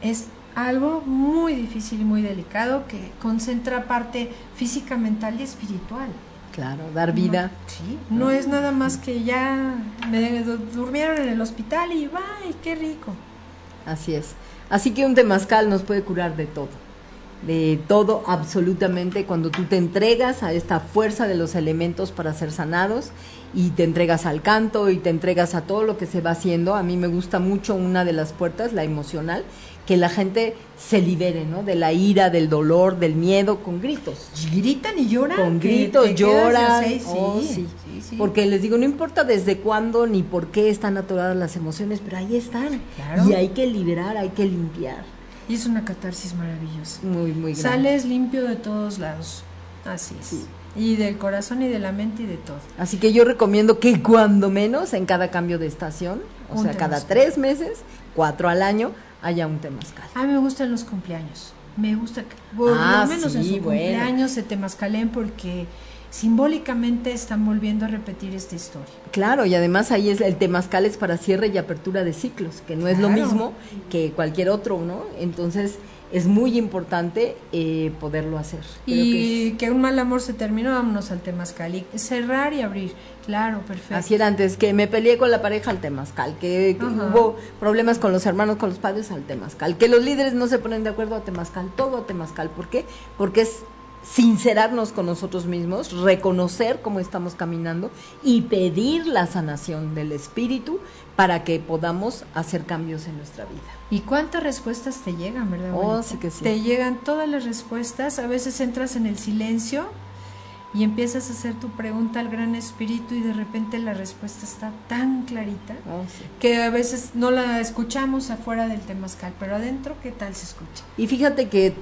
es algo muy difícil y muy delicado que concentra parte física, mental y espiritual. Claro, dar vida. Sí, no es nada más que ya me durmieron en el hospital y ¡ay, qué rico! Así es. Así que un temazcal nos puede curar de todo. De todo absolutamente cuando tú te entregas a esta fuerza de los elementos para ser sanados y te entregas al canto y te entregas a todo lo que se va haciendo. A mí me gusta mucho una de las puertas, la emocional, que la gente se libere, ¿no? De la ira, del dolor, del miedo, con gritos. Gritan y lloran. Con gritos, lloran. Oh, sí, sí, Porque les digo, no importa desde cuándo ni por qué están atoradas las emociones, pero ahí están. Y hay que liberar, hay que limpiar. Y es una catarsis maravillosa. Muy, muy grande. Sales limpio de todos lados. Así es. Y del corazón y de la mente y de todo. Así que yo recomiendo que cuando menos en cada cambio de estación, o sea, cada tres meses, cuatro al año, haya un temazcal. A mí me gustan los cumpleaños. Me gusta que por ah, lo menos en su cumpleaños se temazcalen porque simbólicamente están volviendo a repetir esta historia. Claro, y además ahí es el temazcal es para cierre y apertura de ciclos, que no es lo mismo que cualquier otro, ¿no? Entonces, es muy importante eh, poderlo hacer. y que, un mal amor se terminó, vámonos al temazcal. Y cerrar y abrir, claro, perfecto. Así era antes, que me peleé con la pareja al temazcal, que, que hubo problemas con los hermanos, con los padres al temazcal, que los líderes no se ponen de acuerdo a temazcal, todo a temazcal. ¿Por qué? Porque es sincerarnos con nosotros mismos, reconocer cómo estamos caminando y pedir la sanación del espíritu para que podamos hacer cambios en nuestra vida. ¿Y cuántas respuestas te llegan, verdad? Oh, sí que sí. Te llegan todas las respuestas, a veces entras en el silencio y empiezas a hacer tu pregunta al gran espíritu y de repente la respuesta está tan clarita oh, que a veces no la escuchamos afuera del temazcal, pero adentro, ¿qué tal se escucha? Y fíjate que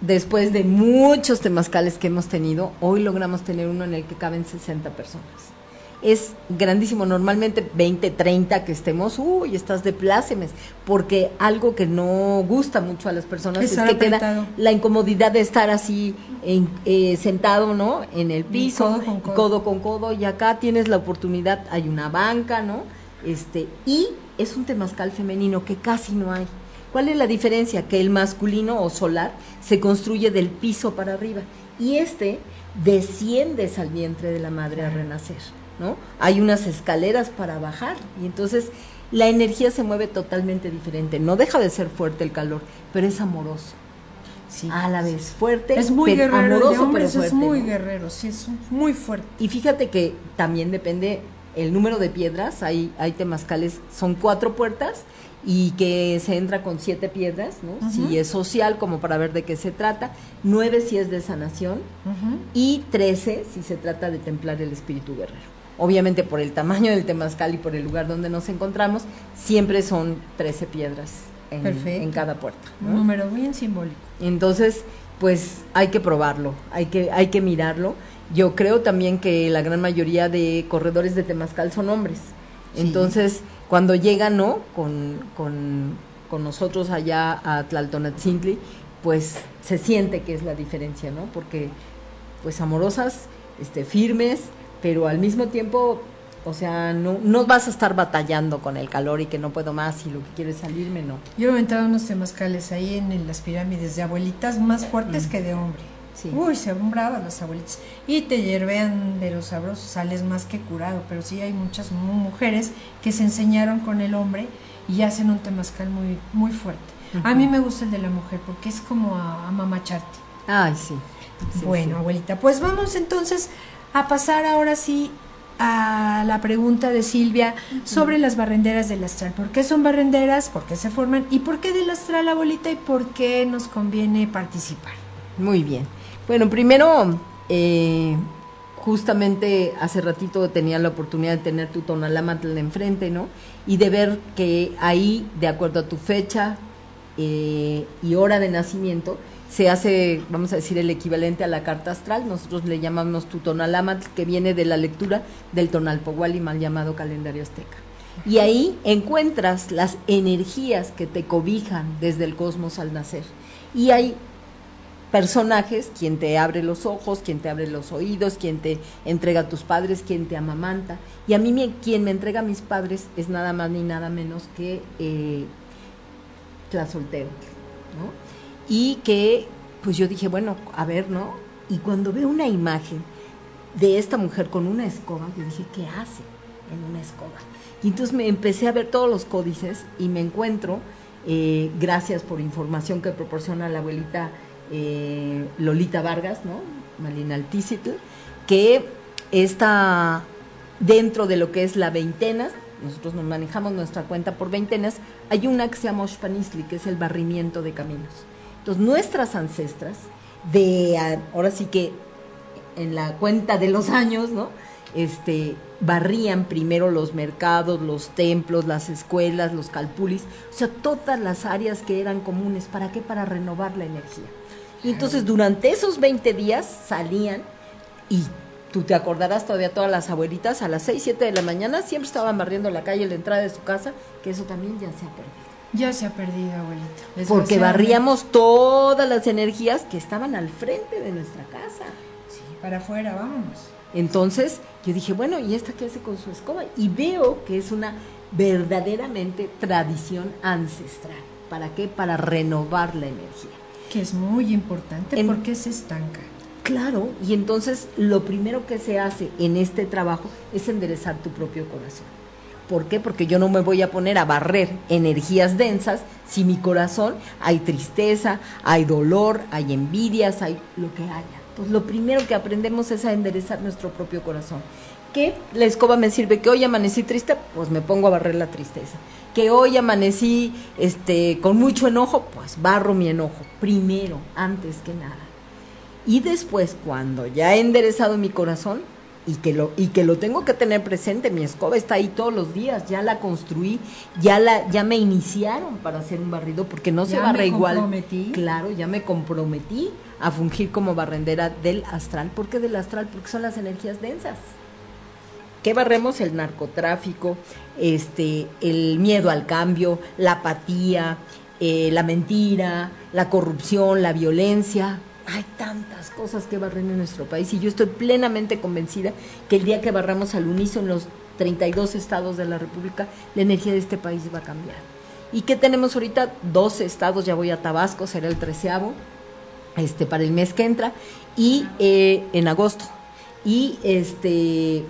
después de muchos temazcales que hemos tenido, hoy logramos tener uno en el que caben 60 personas es grandísimo. Normalmente 20, 30 que estemos, uy, estás de plácemes, porque algo que no gusta mucho a las personas es, que queda la incomodidad de estar así en, eh, sentado, ¿no? En el piso, codo con codo. y acá tienes la oportunidad, hay una banca, ¿no? Este, y es un temazcal femenino que casi no hay. ¿Cuál es la diferencia? Que el masculino o solar se construye del piso para arriba y este desciendes al vientre de la madre a renacer. ¿No? Hay unas escaleras para bajar y entonces la energía se mueve totalmente diferente. No deja de ser fuerte el calor, pero es amoroso. Sí. A la vez fuerte, es muy guerrero, amoroso, pero fuerte, es muy guerrero, sí, es muy fuerte. Y fíjate que también depende el número de piedras, hay, hay temazcales, son cuatro puertas y que se entra con siete piedras, ¿no? Si es social, como para ver de qué se trata, nueve si es de sanación y trece si se trata de templar el espíritu guerrero obviamente por el tamaño del temazcal y por el lugar donde nos encontramos, siempre son 13 piedras en, cada puerta. Un número bien simbólico. Entonces, pues hay que probarlo, hay que, hay que mirarlo. Yo creo también que la gran mayoría de corredores de temazcal son hombres. Entonces, cuando llegan, ¿no? Con, con, con nosotros allá a Tlaltonatzintli, pues se siente que es la diferencia, ¿no? Porque, pues amorosas, este, firmes, pero al mismo tiempo, o sea, no, no vas a estar batallando con el calor y que no puedo más y lo que quieres salirme, no. Yo he aventado unos temazcales ahí en, las pirámides de abuelitas más fuertes mm. que de hombre. Sí. Uy, se bravas las abuelitas. Y te hiervean de los sabrosos, sales más que curado. Pero sí hay muchas mujeres que se enseñaron con el hombre y hacen un temazcal muy, muy fuerte. A mí me gusta el de la mujer porque es como a, mamacharte. Ay, sí. bueno, abuelita, pues vamos entonces a pasar ahora sí a la pregunta de Silvia sobre las barrenderas del astral. ¿Por qué son barrenderas? ¿Por qué se forman? ¿Y por qué del astral, abuelita? ¿Y por qué nos conviene participar? Muy bien. Bueno, primero, eh, justamente hace ratito tenía la oportunidad de tener tu tonalamatl enfrente, ¿no? Y de ver que ahí, de acuerdo a tu fecha eh, y hora de nacimiento, se hace, vamos a decir, el equivalente a la carta astral. Nosotros le llamamos tu tonalamat, que viene de la lectura del tonalpohuali, mal llamado calendario azteca. Y ahí encuentras las energías que te cobijan desde el cosmos al nacer. Y hay personajes, quien te abre los ojos, quien te abre los oídos, quien te entrega a tus padres, quien te amamanta. Y a mí quien me entrega a mis padres es nada más ni nada menos que eh, soltero ¿no? Y que pues yo dije, bueno, a ver, ¿no? Y cuando veo una imagen de esta mujer con una escoba, yo dije, ¿qué hace en una escoba? Y entonces me empecé a ver todos los códices y me encuentro, eh, gracias por información que proporciona la abuelita eh, Lolita Vargas, ¿no? Malina Altícitl, que está dentro de lo que es la veintena, nosotros nos manejamos nuestra cuenta por veintenas, hay una que se llama Oshpanisli, que es el barrimiento de caminos. Entonces, nuestras ancestras, de ahora sí que en la cuenta de los años, ¿no? Este, barrían primero los mercados, los templos, las escuelas, los calpulis, o sea, todas las áreas que eran comunes. ¿Para qué? Para renovar la energía. Y entonces durante esos 20 días salían y tú te acordarás todavía todas las abuelitas a las 6, 7 de la mañana siempre estaban barriendo la calle, la entrada de su casa, que eso también ya se ha perdido. Ya se ha perdido, abuelita. Porque barríamos todas las energías que estaban al frente de nuestra casa. Sí, para afuera, vámonos. Entonces yo dije, bueno, ¿y esta qué hace con su escoba? Y veo que es una verdaderamente tradición ancestral. ¿Para qué? Para renovar la energía. Que es muy importante porque se estanca. Claro, y entonces lo primero que se hace en este trabajo es enderezar tu propio corazón. ¿Por qué? Porque yo no me voy a poner a barrer energías densas si mi corazón hay tristeza, hay dolor, hay envidias, hay lo que haya. Pues lo primero que aprendemos es a enderezar nuestro propio corazón. ¿Qué? La escoba me sirve que hoy amanecí triste, pues me pongo a barrer la tristeza. Que hoy amanecí este con mucho enojo, pues barro mi enojo primero, antes que nada. Y después cuando ya he enderezado mi corazón, y que lo y que lo tengo que tener presente. Mi escoba está ahí todos los días ya la construí ya la ya me iniciaron para hacer un barrido porque no se barre igual. claro ya me comprometí a fungir como barrendera del astral. ¿por qué del astral? porque son las energías densas. ¿Qué barremos? El narcotráfico, este, el miedo al cambio, la apatía, eh, la mentira, la corrupción, la violencia, hay tantas cosas que barren en nuestro país y yo estoy plenamente convencida que el día que barramos al unísono los 32 estados de la República, la energía de este país va a cambiar. ¿Y qué tenemos ahorita? 12 estados, ya voy a Tabasco, será el treceavo, este, para el mes que entra, y eh, en agosto. Y este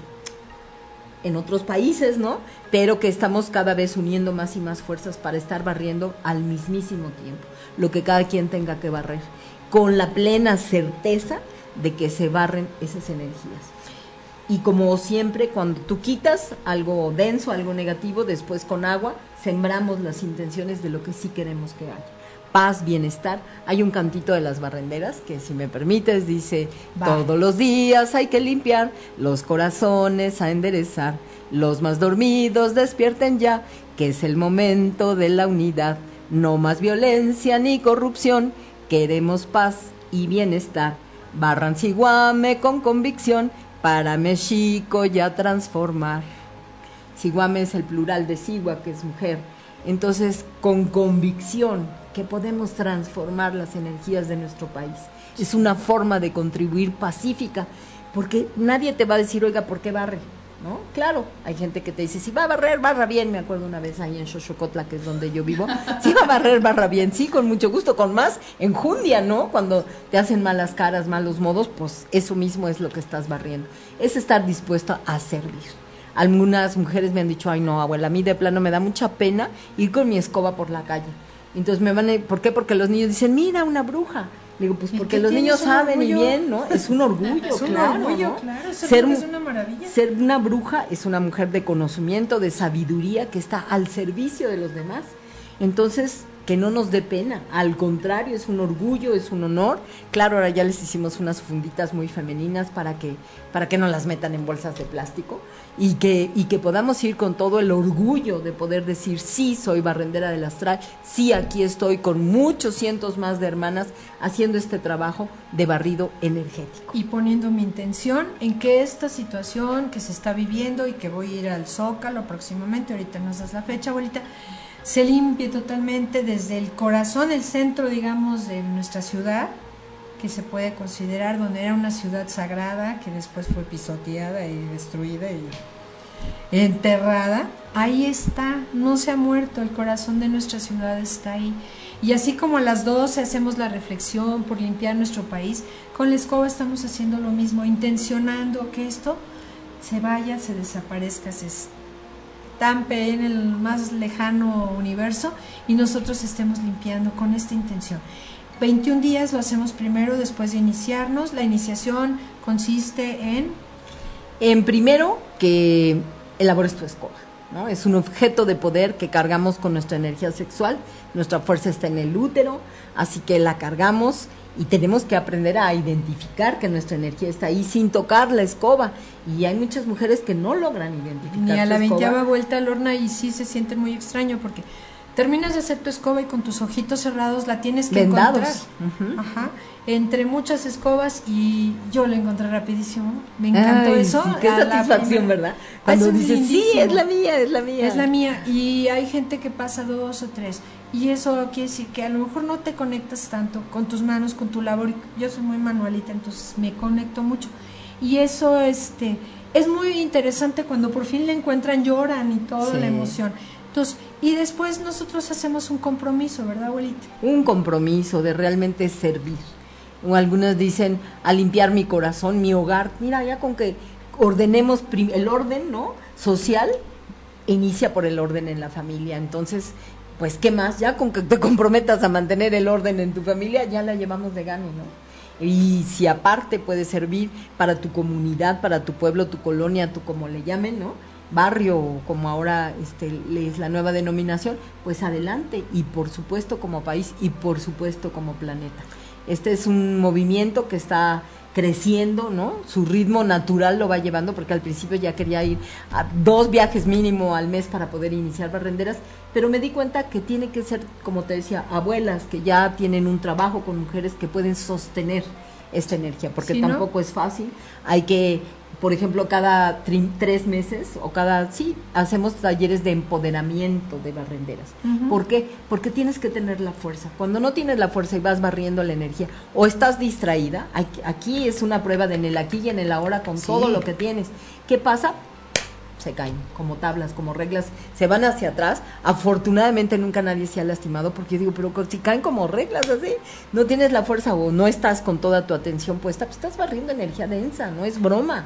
en otros países, ¿no? Pero que estamos cada vez uniendo más y más fuerzas para estar barriendo al mismísimo tiempo, lo que cada quien tenga que barrer con la plena certeza de que se barren esas energías. Y como siempre, cuando tú quitas algo denso, algo negativo, después con agua, sembramos las intenciones de lo que sí queremos que haya. Paz, bienestar. Hay un cantito de las barrenderas que, si me permites, dice, todos los días hay que limpiar los corazones a enderezar. Los más dormidos despierten ya, que es el momento de la unidad. No más violencia ni corrupción Queremos paz y bienestar. Barran Siguame con convicción para México ya transformar. Siguame es el plural de Sigua, que es mujer. Entonces, con convicción que podemos transformar las energías de nuestro país. Es una forma de contribuir pacífica, porque nadie te va a decir, oiga, ¿por qué barre? ¿No? Claro, hay gente que te dice, si va a barrer, barra bien. Me acuerdo una vez ahí en Xochocotla, que es donde yo vivo. Si va a barrer, barra bien. Sí, con mucho gusto, con más enjundia, ¿no? Cuando te hacen malas caras, malos modos, pues eso mismo es lo que estás barriendo. Es estar dispuesto a servir. Algunas mujeres me han dicho, ay no, abuela, a mí de plano me da mucha pena ir con mi escoba por la calle. Entonces me van a, ¿por qué? Porque los niños dicen, mira, una bruja. Digo, pues porque los niños saben y bien, ¿no? Es un orgullo, es un orgullo, claro. Ser, es una maravilla. Ser una bruja es una mujer de conocimiento, de sabiduría, que está al servicio de los demás. Entonces, que no nos dé pena, al contrario, es un orgullo, es un honor. Claro, ahora ya les hicimos unas funditas muy femeninas para que, para que no las metan en bolsas de plástico y que, y que podamos ir con todo el orgullo de poder decir, sí, soy barrendera del astral, sí, aquí estoy con muchos cientos más de hermanas haciendo este trabajo de barrido energético. Y poniendo mi intención en que esta situación que se está viviendo y que voy a ir al Zócalo próximamente, ahorita nos das la fecha, abuelita, se limpie totalmente desde el corazón, el centro, digamos, de nuestra ciudad, que se puede considerar donde era una ciudad sagrada, que después fue pisoteada y destruida y enterrada. Ahí está, no se ha muerto, el corazón de nuestra ciudad está ahí. Y así como a las 12 hacemos la reflexión por limpiar nuestro país, con la escoba estamos haciendo lo mismo, intencionando que esto se vaya, se desaparezca, se estampe en el más lejano universo y nosotros estemos limpiando con esta intención. 21 días lo hacemos primero después de iniciarnos. La iniciación consiste en... En primero que elabores tu escoba. ¿no? Es un objeto de poder que cargamos con nuestra energía sexual. Nuestra fuerza está en el útero, así que la cargamos y tenemos que aprender a identificar que nuestra energía está ahí sin tocar la escoba. Y hay muchas mujeres que no logran identificar. Ni a la veinteava vuelta al horno y sí se siente muy extraño porque terminas de hacer tu escoba y con tus ojitos cerrados la tienes que Vendados. encontrar. Ajá. Entre muchas escobas y yo la encontré rapidísimo. Me encantó Ay, eso. sí, qué satisfacción. ¿verdad? Cuando es dices, sí, es la mía, es la mía. Es la mía. Y hay gente que pasa dos o tres. Y eso quiere decir que a lo mejor no te conectas tanto con tus manos, con tu labor. Yo soy muy manualita, entonces me conecto mucho. Y eso este, es muy interesante cuando por fin la encuentran, lloran y toda Sí. la emoción. Entonces, y después nosotros hacemos un compromiso, ¿verdad, abuelita? un compromiso de realmente servir. O algunos dicen a limpiar mi corazón, mi hogar. Mira, ya con que ordenemos el orden, ¿no? Social inicia por el orden en la familia. Entonces, pues qué más, ya con que te comprometas a mantener el orden en tu familia, ya la llevamos de gane, ¿no? Y si aparte puede servir para tu comunidad, para tu pueblo, tu colonia, tu como le llamen, ¿no? barrio como ahora este es la nueva denominación, pues adelante y por supuesto como país y por supuesto como planeta. Este es un movimiento que está creciendo, ¿no? Su ritmo natural lo va llevando porque al principio ya quería ir a dos viajes mínimo al mes para poder iniciar barrenderas, pero me di cuenta que tiene que ser, como te decía, abuelas que ya tienen un trabajo con mujeres que pueden sostener esta energía, porque Sí, ¿no? tampoco es fácil. Hay que, por ejemplo, cada tres meses o cada, sí, hacemos talleres de empoderamiento de barrenderas. ¿Por qué? Porque tienes que tener la fuerza. Cuando no tienes la fuerza y vas barriendo la energía o estás distraída, aquí- aquí es una prueba de en el aquí y en el ahora con Sí. todo lo que tienes. ¿Qué pasa? se caen como tablas, como reglas, se van hacia atrás. Afortunadamente nunca nadie se ha lastimado porque yo digo, pero si caen como reglas así, no tienes la fuerza o no estás con toda tu atención puesta, pues estás barriendo energía densa, no es broma.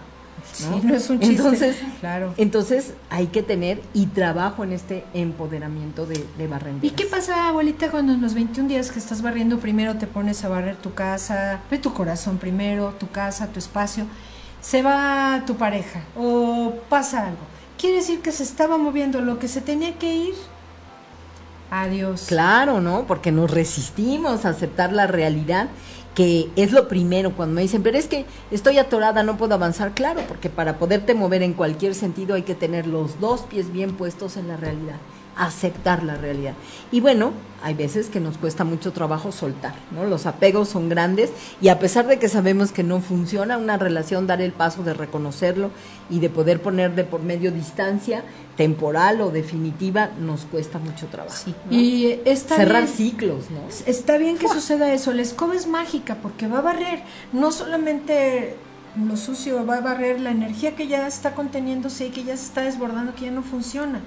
¿No? Sí, no es un chiste. Entonces, claro. entonces hay que tener y trabajo en este empoderamiento de, de barrenderas. ¿Y qué pasa, abuelita, cuando en los 21 días que estás barriendo primero te pones a barrer tu casa, ve tu corazón primero, tu casa, tu espacio, se va tu pareja o pasa algo? Quiere decir que se estaba moviendo lo que se tenía que ir. Adiós. Claro, ¿no? Porque nos resistimos a aceptar la realidad, que es lo primero cuando me dicen, pero es que estoy atorada, no puedo avanzar. Claro, porque para poderte mover en cualquier sentido hay que tener los dos pies bien puestos en la realidad, aceptar la realidad. Y bueno, hay veces que nos cuesta mucho trabajo soltar, ¿no? Los apegos son grandes y a pesar de que sabemos que no funciona una relación, dar el paso de reconocerlo y de poder poner de por medio distancia temporal o definitiva, nos cuesta mucho trabajo. ¿no? Y está cerrar bien. ciclos, ¿no? Está bien que suceda eso. La escoba es mágica porque va a barrer no solamente lo sucio, va a barrer la energía que ya está conteniéndose y que ya se está desbordando, que ya no funciona.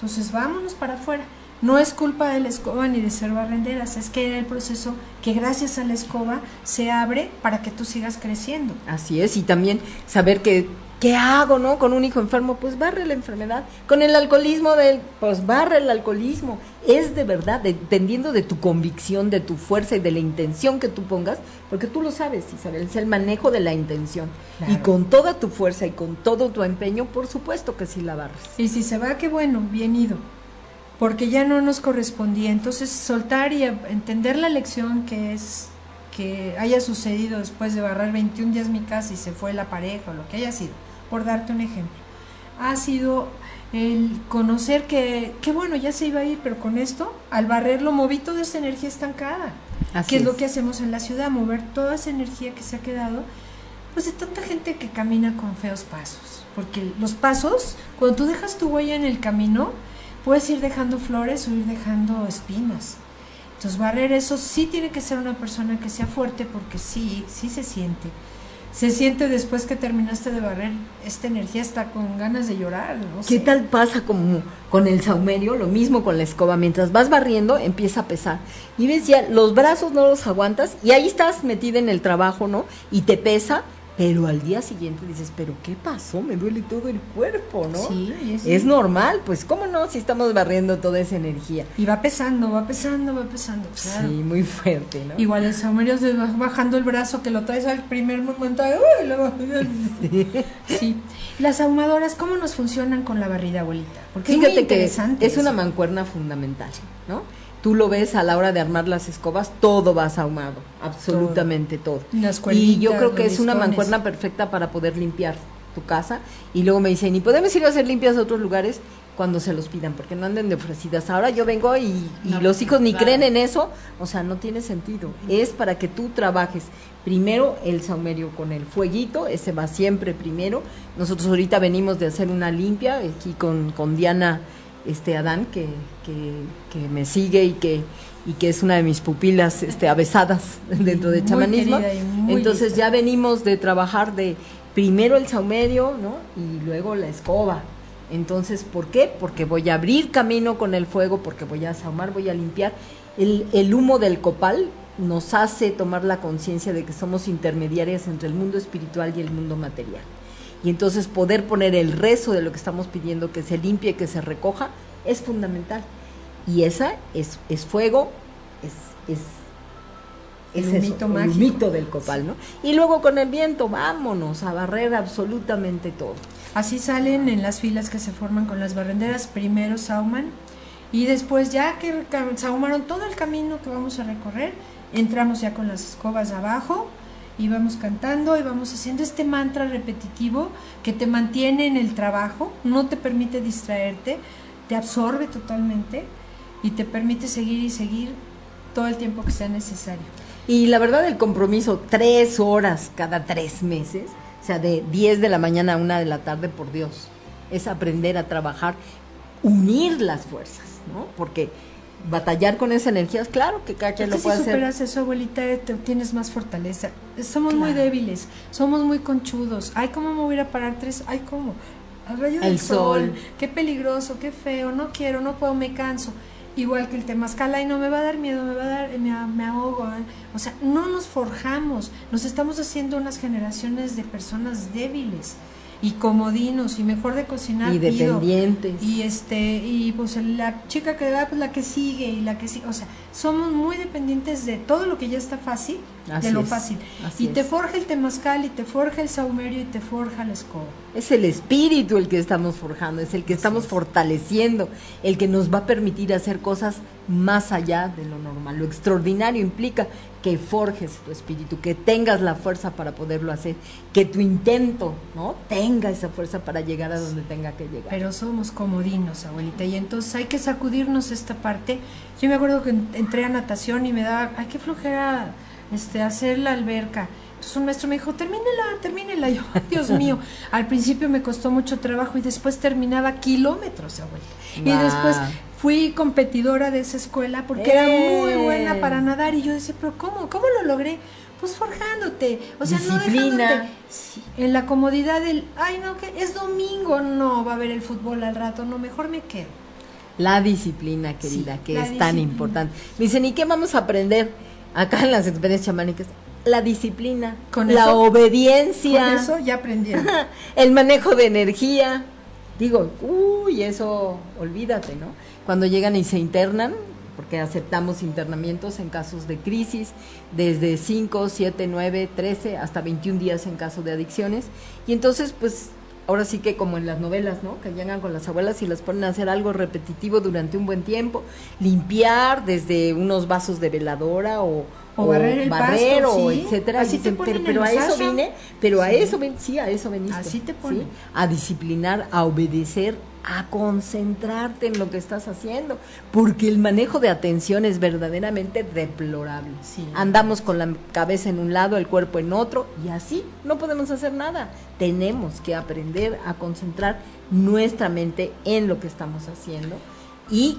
Entonces vámonos para afuera. No es culpa de la escoba ni de ser barrenderas, es que era el proceso que gracias a la escoba se abre para que tú sigas creciendo. Así es, y también saber que, ¿qué hago, no? Con un hijo enfermo, pues barre la enfermedad. Con el alcoholismo, del, pues barre el alcoholismo. Es de verdad, dependiendo de tu convicción, de tu fuerza y de la intención que tú pongas, porque tú lo sabes, Isabel, es el manejo de la intención. Claro. Y con toda tu fuerza y con todo tu empeño, por supuesto que sí la barres. Y si se va, qué bueno, bien ido. Porque ya no nos correspondía. Entonces, soltar y entender la lección que es que haya sucedido después de barrer 21 días mi casa y se fue la pareja o lo que haya sido, por darte un ejemplo. Ha sido el conocer que, que bueno, ya se iba a ir, pero con esto, al barrerlo, moví toda esa energía estancada. Así que es, es. lo que hacemos en la ciudad, mover toda esa energía que se ha quedado, pues de tanta gente que camina con feos pasos. Porque los pasos, cuando tú dejas tu huella en el camino, puedes ir dejando flores o ir dejando espinas. Entonces barrer eso sí tiene que ser una persona que sea fuerte porque sí, sí se siente. Se siente después que terminaste de barrer, esta energía está con ganas de llorar. No ¿Qué sé. tal pasa como con el saumerio? Lo mismo con la escoba. Mientras vas barriendo, empieza a pesar. Y ves ya, los brazos no los aguantas y ahí estás metida en el trabajo, ¿no? Y te pesa, pero al día siguiente dices, ¿pero qué pasó? Me duele todo el cuerpo, ¿no? Sí, es- Es normal, pues, ¿cómo no? Si estamos barriendo toda esa energía. Y va pesando, va pesando, va pesando. Claro. Sí, muy fuerte, ¿no? Igual el saumerio bajando el brazo que lo traes al primer momento. ¡Uy! luego- Sí. Las ahumadoras, ¿cómo nos funcionan con la barrida, abuelita? Porque es muy Fíjate que interesante. es una mancuerna fundamental, ¿no? Tú lo ves a la hora de armar las escobas, todo va ahumado, absolutamente todo. Y yo creo que es una mancuerna perfecta para poder limpiar tu casa. Y luego me dicen, ¿y podemos ir a hacer limpias a otros lugares? Cuando se los pidan, porque no anden de ofrecidas. Ahora yo vengo y, y No, los hijos ni claro. creen en eso, o sea, no tiene sentido. Es para que tú trabajes primero el saumerio con el fueguito, ese va siempre primero. Nosotros ahorita venimos de hacer una limpia aquí con, con Diana este Adán, que, que, que me sigue y que, y que es una de mis pupilas este, avesadas dentro de chamanismo. Entonces lista. ya venimos de trabajar de primero el saumerio, ¿no? Y luego la escoba. Entonces, ¿por qué? Porque voy a abrir camino con el fuego, porque voy a saumar, voy a limpiar. El, el humo del copal nos hace tomar la conciencia de que somos intermediarias entre el mundo espiritual y el mundo material. Y entonces poder poner el rezo de lo que estamos pidiendo, que se limpie, que se recoja, es fundamental. Y esa es, es fuego, es, es, El es eso, el humito del copal, ¿no? Y luego con el viento, vámonos a barrer absolutamente todo. Así salen en las filas que se forman con las barrenderas. Primero sauman y después ya que saumaron todo el camino que vamos a recorrer, entramos ya con las escobas abajo y vamos cantando y vamos haciendo este mantra repetitivo que te mantiene en el trabajo, no te permite distraerte, te absorbe totalmente y te permite seguir y seguir todo el tiempo que sea necesario. Y la verdad, el compromiso, tres horas cada tres meses, o sea, de 10 de la mañana a una de la tarde, por Dios, es aprender a trabajar, unir las fuerzas, ¿no? Porque batallar con esa energía, claro que cada quien lo puede si hacer. superas eso, abuelita, te tienes más fortaleza. Somos muy débiles, somos muy conchudos. Ay, ¿cómo me voy a parar tres? Ay, ¿cómo? Al rayo del El sol. sol. Qué peligroso, qué feo, no quiero, no puedo, me canso. Igual que el temazcal, ay, no me va a dar miedo, me va a dar, me, me ahogo. ay. O sea, no nos forjamos, nos estamos haciendo unas generaciones de personas débiles y comodinos y mejor de cocinar Y dependientes. Y este, y pues la chica que da, pues la que sigue y la que sigue. O sea, somos muy dependientes de todo lo que ya está fácil, Así de lo fácil. Y te forja el temazcal, y te forja el saumerio, y te forja la escoba. Es el espíritu el que estamos forjando, es el que estamos fortaleciendo, el que nos va a permitir hacer cosas más allá de lo normal. Lo extraordinario implica que forjes tu espíritu, que tengas la fuerza para poderlo hacer, que tu intento, ¿no? Tenga esa fuerza para llegar a donde tenga que llegar. Pero somos comodinos, abuelita, y entonces hay que sacudirnos esta parte. Yo me acuerdo que en- entré a natación y me daba, ay, qué flojera este, hacer la alberca. Entonces un maestro me dijo, termínela, termínela. Yo, "Ay, Dios mío, al principio me costó mucho trabajo y después terminaba kilómetros, abuelita. Y Guau. después fui competidora de esa escuela porque era muy ¡Eh! buena para nadar y yo decía, pero ¿cómo? ¿Cómo lo logré? Pues forjándote, o sea, no dejándote Sí, en la comodidad del, ay no, que es domingo, no, va a haber el fútbol al rato, no, mejor me quedo. La disciplina, querida, Sí, que es tan importante. Me dicen, ¿y qué vamos a aprender acá en las experiencias chamánicas? La disciplina, Con la eso- obediencia. Con eso ya aprendieron. el manejo de energía. Digo, uy, eso olvídate, ¿no? Cuando llegan y se internan, porque aceptamos internamientos en casos de crisis, desde 5, 7, 9, 13, hasta 21 días en caso de adicciones. Y entonces, pues, ahora sí que como en las novelas, ¿no? Que llegan con las abuelas y las ponen a hacer algo repetitivo durante un buen tiempo, limpiar desde unos vasos de veladora o, O barrer el barrer pasto, o sí. etcétera. Así Y te dicen, ponen pero, a eso vine, pero a eso ven, sí, a eso veniste. Así te ¿sí? ponen. A disciplinar, a obedecer, a concentrarte en lo que estás haciendo, porque el manejo de atención es verdaderamente deplorable. Sí. Andamos con la cabeza en un lado, el cuerpo en otro, y así no podemos hacer nada. Tenemos que aprender a concentrar nuestra mente en lo que estamos haciendo y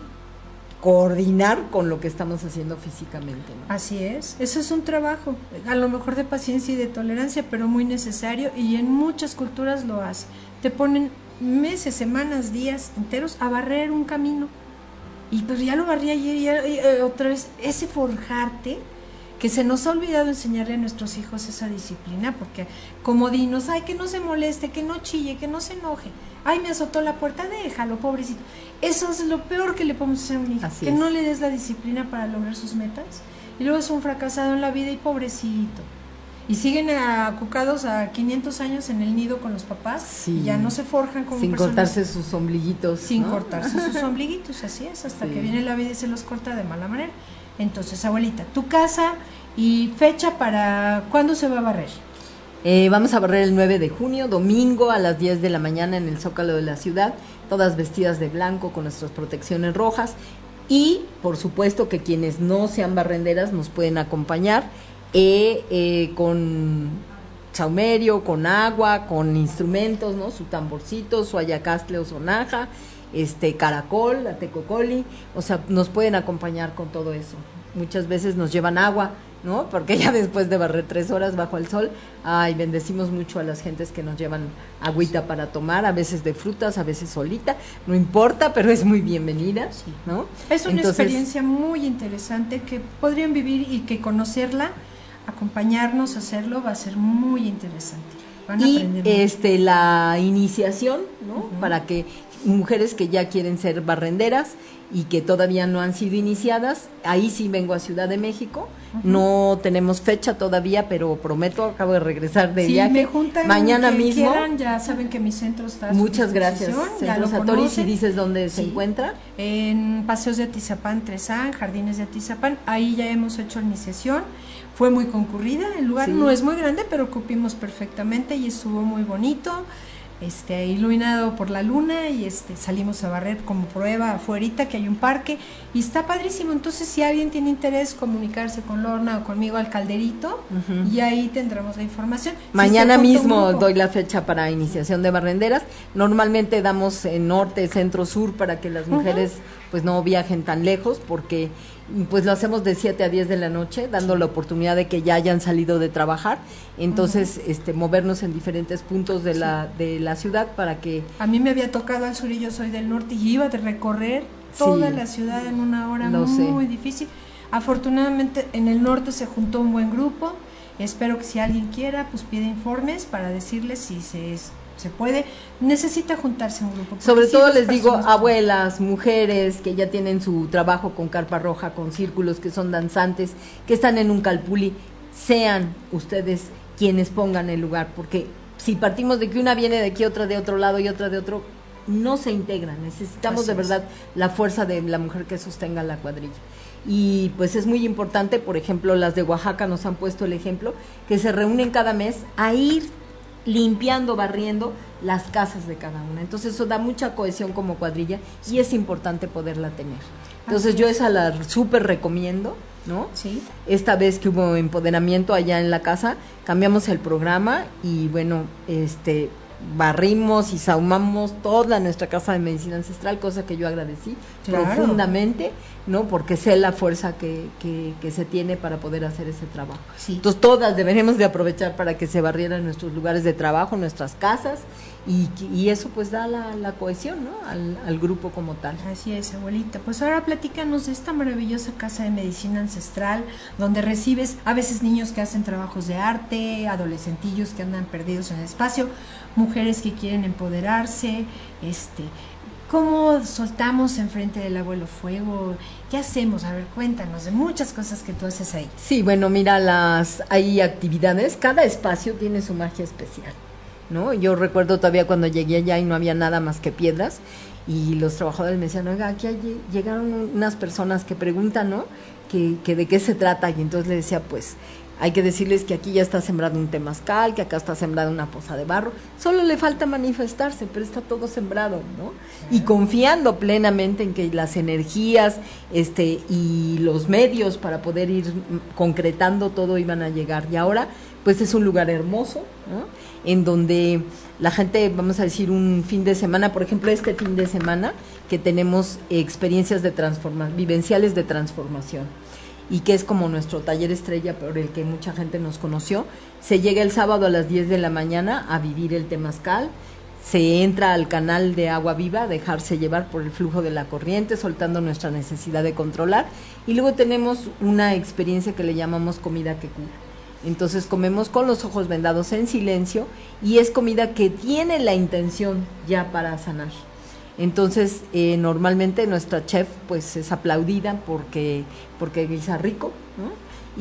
coordinar con lo que estamos haciendo físicamente. Así es, eso es un trabajo, a lo mejor de paciencia y de tolerancia, pero muy necesario y en muchas culturas lo hace. Te ponen meses, semanas, días enteros a barrer un camino. Y pues ya lo barrí ayer y, y, eh, otra vez, ese forjarte, que se nos ha olvidado enseñarle a nuestros hijos esa disciplina, porque como dinos, ay, que no se moleste, que no chille, que no se enoje, ay, me azotó la puerta, déjalo, pobrecito. Eso es lo peor que le podemos hacer a un hijo, Así que es. no le des la disciplina para lograr sus metas, y luego es un fracasado en la vida y pobrecito. Y siguen acucados a 500 años en el nido con los papás, Sí. y ya no se forjan como Sin personas cortarse sus ombliguitos. sin ¿no? cortarse sus ombliguitos, así es, hasta Sí. que viene la vida y se los corta de mala manera. Entonces, abuelita, tu casa y fecha para cuándo se va a barrer. Eh, vamos a barrer el 9 de junio, domingo a las 10 de la mañana en el Zócalo de la ciudad, todas vestidas de blanco con nuestras protecciones rojas. Y por supuesto que quienes no sean barrenderas nos pueden acompañar eh, eh, con saumerio, con agua, con instrumentos, ¿no? Su tamborcito, su ayacastle o sonaja, este caracol, la tecocoli, o sea, nos pueden acompañar con todo eso. Muchas veces nos llevan agua, ¿no? Porque ya después de barrer tres horas bajo el sol, ay, bendecimos mucho a las gentes que nos llevan agüita para tomar, a veces de frutas, a veces solita, no importa, pero es muy bienvenida, ¿no? Es una Entonces, experiencia muy interesante que podrían vivir y que conocerla, acompañarnos a hacerlo va a ser muy interesante. Van a y aprender este la iniciación, ¿no? Para que mujeres que ya quieren ser barrenderas y que todavía no han sido iniciadas, ahí sí vengo a Ciudad de México. No tenemos fecha todavía, pero prometo, acabo de regresar de si viaje. me juntan Mañana mismo. quieran, ya saben que mi centro está Muchas gracias. Centro Satori, si dices dónde se Sí. encuentra. en Paseos de Atizapán, Tresan, Jardines de Atizapán. Ahí ya hemos hecho la iniciación. Fue muy concurrida, el lugar Sí. no es muy grande, pero cupimos perfectamente y estuvo muy bonito. Este, iluminado por la luna y este salimos a barrer como prueba afuerita que hay un parque y está padrísimo. Entonces, si alguien tiene interés comunicarse con Lorna o conmigo al calderito y ahí tendremos la información. Mañana mismo doy la fecha para iniciación de barrenderas. Normalmente damos en norte, centro, sur para que las mujeres pues no viajen tan lejos porque pues lo hacemos de 7 a 10 de la noche, dando la oportunidad de que ya hayan salido de trabajar. Entonces, este movernos en diferentes puntos de la de la ciudad para que A mí me había tocado al sur y yo soy del norte y iba de recorrer toda Sí. la ciudad en una hora Lo sé. muy difícil. Afortunadamente en el norte se juntó un buen grupo. Espero que si alguien quiera, pues pida informes para decirles si se, se puede. Necesita juntarse un grupo. Sobre sí, todo les digo, abuelas, mujeres que ya tienen su trabajo con carpa roja, con círculos, que son danzantes, que están en un calpuli, sean ustedes quienes pongan el lugar, porque si partimos de que una viene de aquí, otra de otro lado y otra de otro, no se integran. Necesitamos Así de es. verdad la fuerza de la mujer que sostenga la cuadrilla. Y pues es muy importante, por ejemplo, las de Oaxaca nos han puesto el ejemplo, que se reúnen cada mes a ir limpiando, barriendo las casas de cada una. Entonces eso da mucha cohesión como cuadrilla y es importante poderla tener. Entonces yo es. esa la súper recomiendo, ¿no? Sí. Esta vez que hubo empoderamiento allá en la casa, cambiamos el programa y bueno, este barrimos y sahumamos toda nuestra casa de medicina ancestral, cosa que yo agradecí Claro. profundamente, ¿no? Porque sé la fuerza que, que, que se tiene para poder hacer ese trabajo. Sí. Entonces todas deberíamos de aprovechar para que se barrieran nuestros lugares de trabajo, nuestras casas y, y eso pues da la, la cohesión, ¿no? Al, al grupo como tal. Así es, abuelita. Pues ahora platícanos de esta maravillosa casa de medicina ancestral, donde recibes a veces niños que hacen trabajos de arte, adolescentillos que andan perdidos en el espacio, mujeres que quieren empoderarse, este, ¿cómo soltamos enfrente del abuelo fuego? ¿Qué hacemos? A ver, cuéntanos de muchas cosas que tú haces ahí. Sí, bueno, mira, las hay actividades, cada espacio tiene su magia especial, ¿no? Yo recuerdo todavía cuando llegué allá y no había nada más que piedras y los trabajadores me decían, oiga, aquí llegaron unas personas que preguntan, ¿no? Que, que de qué se trata y entonces le decía, pues Hay que decirles que aquí ya está sembrado un temazcal, que acá está sembrada una poza de barro. Solo le falta manifestarse, pero está todo sembrado, ¿no? Y confiando plenamente en que las energías este, y los medios para poder ir concretando todo iban a llegar. Y ahora, pues es un lugar hermoso, ¿no? En donde la gente, vamos a decir, un fin de semana, por ejemplo, este fin de semana, que tenemos experiencias de transformación, vivenciales de transformación y que es como nuestro taller estrella por el que mucha gente nos conoció. Se llega el sábado a las 10 de la mañana a vivir el temazcal, se entra al canal de agua viva, dejarse llevar por el flujo de la corriente, soltando nuestra necesidad de controlar, y luego tenemos una experiencia que le llamamos comida que cura. Entonces comemos con los ojos vendados en silencio y es comida que tiene la intención ya para sanar. Entonces, eh, normalmente nuestra chef pues es aplaudida porque, porque guisa rico, ¿no?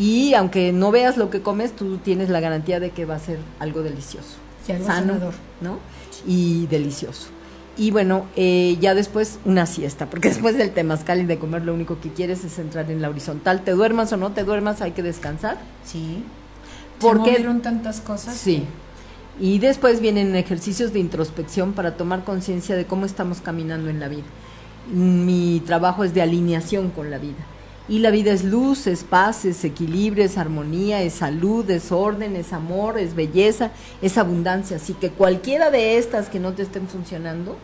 Y aunque no veas lo que comes, tú tienes la garantía de que va a ser algo delicioso, sano, ¿no? Y delicioso. Y bueno, eh, ya después una siesta, porque después del temazcal y de comer lo único que quieres es entrar en la horizontal. Te duermas o no te duermas, hay que descansar. Sí. Porque Se tantas cosas. Sí. Y después vienen ejercicios de introspección para tomar conciencia de cómo estamos caminando en la vida. Mi trabajo es de alineación con la vida. Y la vida es luz, es paz, es equilibrio, es armonía, es salud, es orden, es amor, es belleza, es abundancia. Así que cualquiera de estas que no te estén funcionando,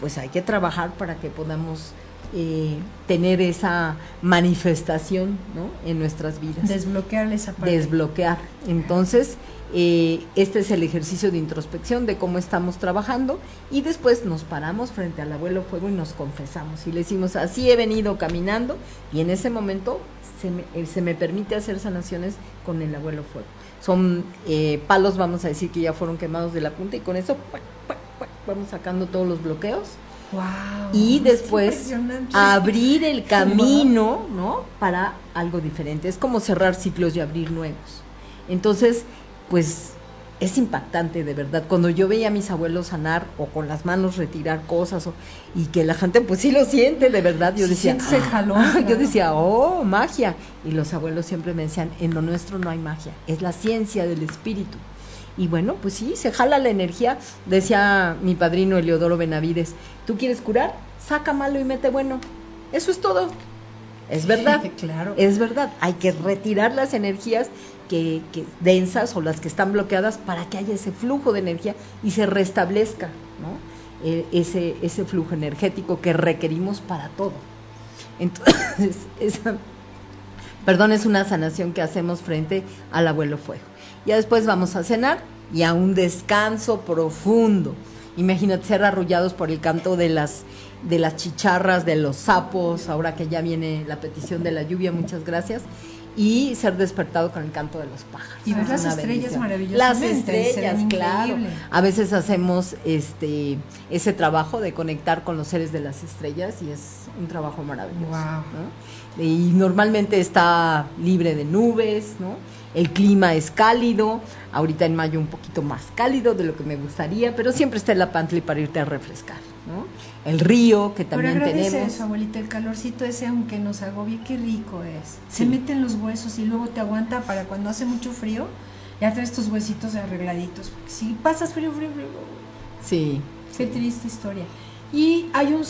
pues hay que trabajar para que podamos eh, tener esa manifestación ¿no? en nuestras vidas. Desbloquear esa parte. Desbloquear. Entonces, eh, este es el ejercicio de introspección de cómo estamos trabajando y después nos paramos frente al abuelo fuego y nos confesamos y le decimos, así he venido caminando y en ese momento se me, eh, se me permite hacer sanaciones con el abuelo fuego. Son eh, palos, vamos a decir, que ya fueron quemados de la punta y con eso vamos sacando todos los bloqueos. y después abrir el camino, ¿no? Para algo diferente. Es como cerrar ciclos y abrir nuevos. Entonces, pues es impactante de verdad. Cuando yo veía a mis abuelos sanar o con las manos retirar cosas y que la gente pues sí lo siente de verdad, yo decía, ah, yo decía, oh, magia. Y los abuelos siempre me decían, en lo nuestro no hay magia, es la ciencia del espíritu. Y bueno, pues sí, se jala la energía, decía mi padrino Eleodoro Benavides, ¿tú quieres curar? Saca malo y mete bueno. Eso es todo. Es verdad. claro. Es verdad. Hay que retirar las energías que, densas o las que están bloqueadas para que haya ese flujo de energía y se restablezca. E, ese, flujo energético que requerimos para todo. Entonces, esa, perdón, es una sanación que hacemos frente al abuelo fuego. Ya después vamos a cenar y a un descanso profundo. Imagínate ser arrullados por el canto de las chicharras, de los sapos, ahora que ya viene la petición de la lluvia, muchas gracias y ser despertado con el canto de los pájaros. Y ver las estrellas maravillosas. Las estrellas, claro. A veces hacemos este ese trabajo de conectar con los seres de las estrellas y es un trabajo maravilloso. Y normalmente está libre de nubes, ¿no? El clima es cálido, ahorita en mayo un poquito más cálido de lo que me gustaría, pero siempre está en la pantli para irte a refrescar, ¿no? El río que también Pero tenemos. eso, abuelita, el calorcito ese, aunque nos agobie, qué rico es. Se mete en los huesos y luego te aguanta para cuando hace mucho frío, ya traes tus huesitos arregladitos. si pasas frío, frío, frío. Sí. Qué triste historia. Y hay un,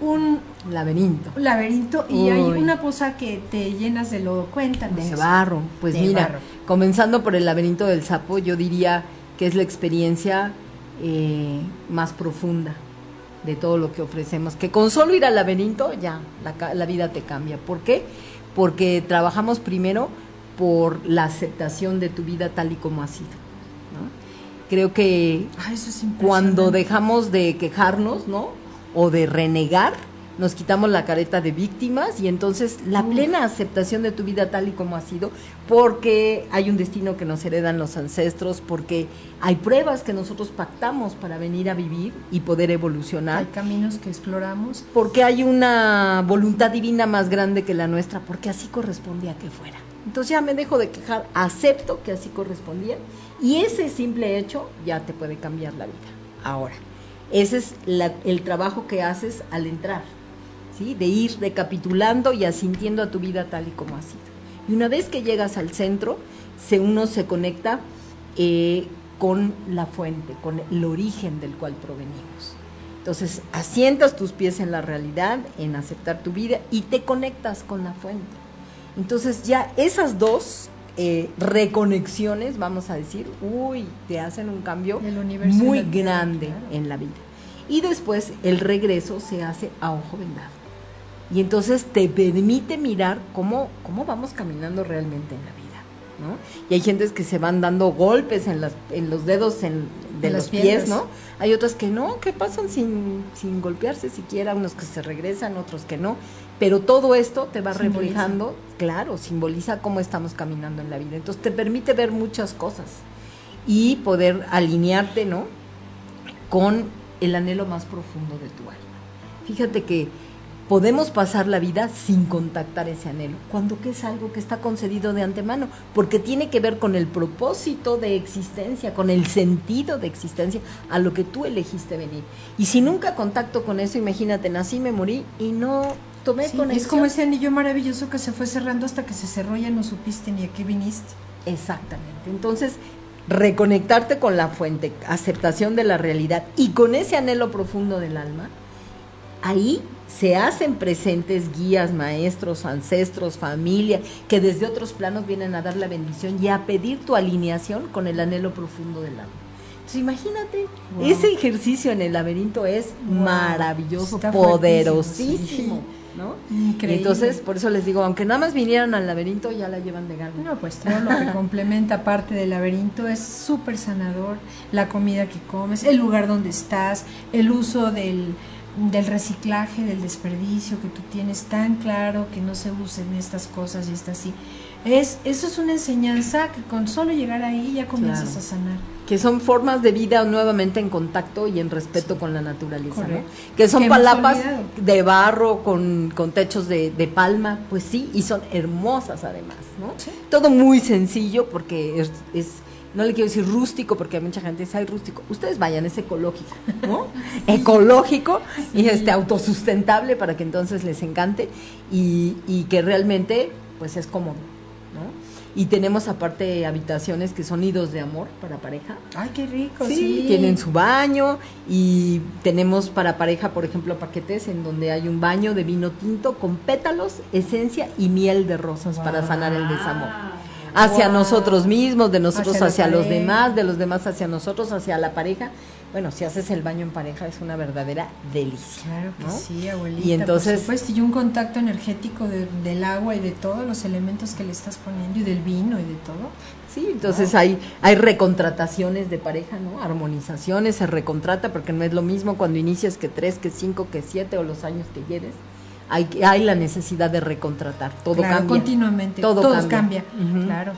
un laberinto. laberinto y hay una poza que te llenas de lodo. Cuéntanos. De barro. Pues mira, comenzando por el laberinto del sapo, yo diría que es la experiencia eh, más profunda de todo lo que ofrecemos, que con solo ir al laberinto ya la, la vida te cambia. ¿Por qué? Porque trabajamos primero por la aceptación de tu vida tal y como ha sido. Creo que ah, cuando dejamos de quejarnos, ¿no? O de renegar, nos quitamos la careta de víctimas y entonces la plena aceptación de tu vida tal y como ha sido, porque hay un destino que nos heredan los ancestros, porque hay pruebas que nosotros pactamos para venir a vivir y poder evolucionar. Hay caminos que exploramos. Porque hay una voluntad divina más grande que la nuestra, porque así correspondía que fuera. Entonces ya me dejo de quejar, acepto que así correspondía y ese simple hecho ya te puede cambiar la vida. Ahora, ese es el trabajo que haces al entrar de ir recapitulando y asintiendo a tu vida tal y como ha sido. Y una vez que llegas al centro, se uno se conecta eh, con la fuente, con el origen del cual provenimos. Entonces, asientas tus pies en la realidad, en aceptar tu vida y te conectas con la fuente. Entonces, ya esas dos eh, reconexiones, vamos a decir, uy, te hacen un cambio muy grande en la vida. Y después el regreso se hace a ojo vendado. Y entonces te permite mirar cómo, cómo vamos caminando realmente en la vida. ¿no? Y hay gentes que se van dando golpes en, las, en los dedos de los pies, ¿no? Hay otras que no, que pasan sin, sin golpearse siquiera, unos que se regresan, otros que no. Pero todo esto te va reflejando, claro, simboliza cómo estamos caminando en la vida. Entonces te permite ver muchas cosas y poder alinearte, ¿no? Con el anhelo más profundo de tu alma. Fíjate que podemos pasar la vida sin contactar ese anhelo, cuando que es algo que está concedido de antemano, porque tiene que ver con el propósito de existencia, con el sentido de existencia, a lo que tú elegiste venir. Y si nunca contacto con eso, imagínate, nací, me morí y no tomé con Es como ese anillo maravilloso que se fue cerrando hasta que se cerró y ya no supiste ni a qué viniste. Exactamente. Entonces, reconectarte con la fuente, aceptación de la realidad y con ese anhelo profundo del alma, ahí se hacen presentes guías, maestros, ancestros, familia, que desde otros planos vienen a dar la bendición y a pedir tu alineación con el anhelo profundo del alma. Entonces imagínate, ese ejercicio en el laberinto es maravilloso, poderosísimo. ¿no? Increíble. entonces, por eso les digo, aunque nada más vinieran al laberinto, ya la llevan de gana. No, pues todo lo que complementa parte del laberinto es súper sanador. La comida que comes, el lugar donde estás, el uso del, del reciclaje, del desperdicio que tú tienes tan claro que no se usen estas cosas y está así. Es, eso es una enseñanza que con solo llegar ahí ya comienzas a sanar. Que son formas de vida nuevamente en contacto y en respeto con la naturaleza, ¿no? Que son palapas de barro con, con techos de, de, palma, pues sí, y son hermosas además, ¿no? Todo muy sencillo porque es, es no le quiero decir rústico porque hay mucha gente dice, ay, rústico. Ustedes vayan, es ecológico, ¿no? Ecológico y este autosustentable para que entonces les encante y, y que realmente pues es cómodo, ¿no? Y tenemos aparte habitaciones que son nidos de amor para pareja. Ay, qué rico, sí. Tienen su baño y tenemos para pareja, por ejemplo, paquetes en donde hay un baño de vino tinto con pétalos, esencia y miel de rosas para sanar el desamor hacia nosotros mismos, de nosotros hacia, los demás, de los demás hacia nosotros, hacia la pareja. Bueno, si haces el baño en pareja es una verdadera delicia. Claro que sí, abuelita. Y entonces, por y un contacto energético del agua y de todos los elementos que le estás poniendo y del vino y de todo. Sí, entonces hay, hay recontrataciones de pareja, ¿no? Armonizaciones, se recontrata porque no es lo mismo cuando inicias que tres, que cinco, que siete o los años que lleves hay, hay la necesidad de recontratar. Todo cambia. Continuamente. Todo, cambia. Claro.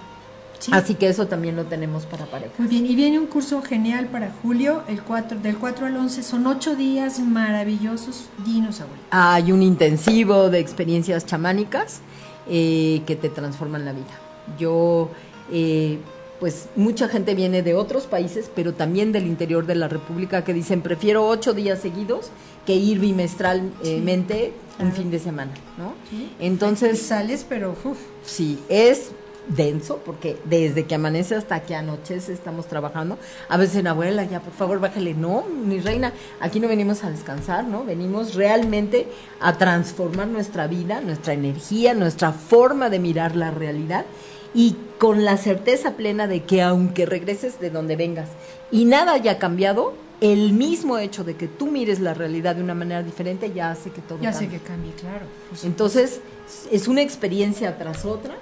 Así que eso también lo tenemos para pareja. Muy bien, y viene un curso genial para julio, el 4, del 4 al 11, son ocho días maravillosos, dinos Hay un intensivo de experiencias chamánicas eh, que te transforman la vida. Yo, eh, pues mucha gente viene de otros países, pero también del interior de la República que dicen, prefiero ocho días seguidos que ir bimestralmente un fin de semana, ¿no? Entonces sales, pero uf. sí, es denso porque desde que amanece hasta que anochece estamos trabajando. A veces en abuela, ya por favor bájale, no, mi reina, aquí no venimos a descansar, ¿no? Venimos realmente a transformar nuestra vida, nuestra energía, nuestra forma de mirar la realidad y con la certeza plena de que aunque regreses de donde vengas y nada haya cambiado, el mismo hecho de que tú mires la realidad de una manera diferente ya hace que todo ya hace que cambie, claro. Entonces, es una experiencia tras otra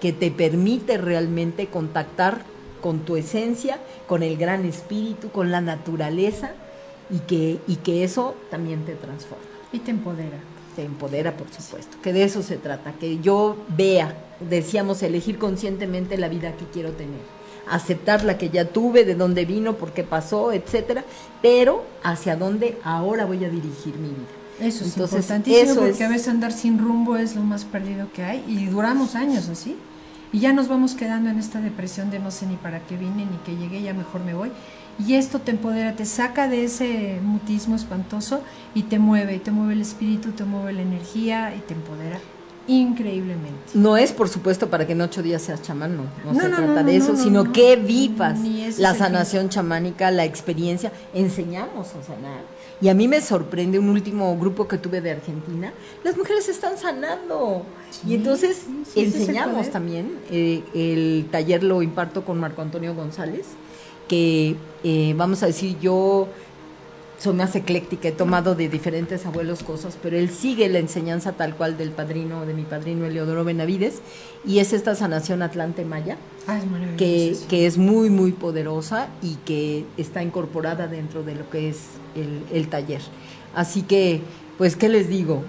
que te permite realmente contactar con tu esencia, con el gran espíritu, con la naturaleza y que, y que eso también te transforma. Y te empodera. Te empodera, por supuesto, que de eso se trata, que yo vea, decíamos, elegir conscientemente la vida que quiero tener aceptar la que ya tuve, de dónde vino, por qué pasó, etcétera, pero hacia dónde ahora voy a dirigir mi vida. Eso es Entonces, importantísimo eso porque a veces andar sin rumbo es lo más perdido que hay y duramos años así. Y ya nos vamos quedando en esta depresión de no sé ni para qué vine ni que llegué, ya mejor me voy. Y esto te empodera, te saca de ese mutismo espantoso y te mueve, te mueve el espíritu, te mueve la energía y te empodera increíblemente. No es, por supuesto, para que en ocho días seas chamán, no, no, No, se no, trata de eso, no, sino no. que vivas la el sanación chamánica, la experiencia, enseñamos a sanar. Y a mí me sorprende un último grupo que tuve de Argentina, las mujeres están sanando. y entonces sí, sí, ese es el enseñamos también, eh, el taller lo imparto con Marco Antonio González, que eh, vamos a decir, yo soy más ecléctica, he tomado de diferentes abuelos cosas, pero él sigue la enseñanza tal cual del padrino, de mi padrino Eleodoro Benavides, y es esta sanación Atlante Maya, Ay, maravilloso. que, que es muy, muy poderosa y que está incorporada dentro de lo que es el, el taller. Así que, pues, ¿qué les digo?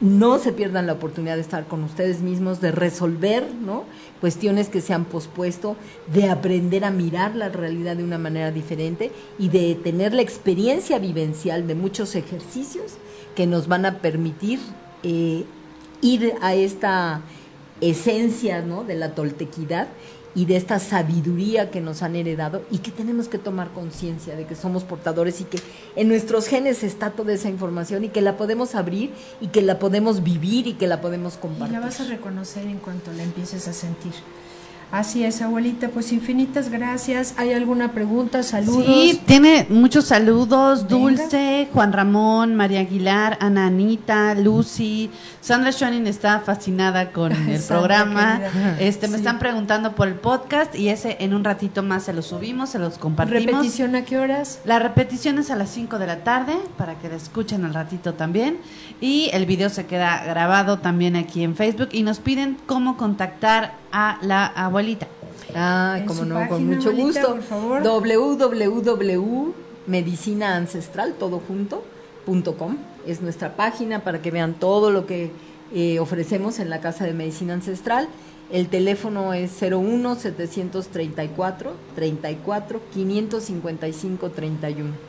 No se pierdan la oportunidad de estar con ustedes mismos, de resolver ¿no? cuestiones que se han pospuesto, de aprender a mirar la realidad de una manera diferente y de tener la experiencia vivencial de muchos ejercicios que nos van a permitir eh, ir a esta esencia ¿no? de la toltequidad y de esta sabiduría que nos han heredado y que tenemos que tomar conciencia de que somos portadores y que en nuestros genes está toda esa información y que la podemos abrir y que la podemos vivir y que la podemos Y compartir. la vas a reconocer en cuanto la empieces a sentir. Así es, abuelita, pues infinitas gracias. ¿Hay alguna pregunta? Saludos. Sí, tiene muchos saludos. Venga. Dulce, Juan Ramón, María Aguilar, Ana Anita, Lucy. Sandra Schoening está fascinada con el Sandra, programa. querida. Este, me están preguntando por el podcast y ese en un ratito más se lo subimos, se los compartimos. Repetición a qué horas? La repetición es a las 5 de la tarde para que la escuchen al ratito también. Y el video se queda grabado también aquí en Facebook. Y nos piden cómo contactar a la abuelita. Ah, como no, con mucho abuelita, gusto. por favor. www.medicina ancestral, todo junto, .com, es nuestra página para que vean todo lo que eh, ofrecemos en la Casa de Medicina Ancestral. El teléfono es 01 734 34 555 31.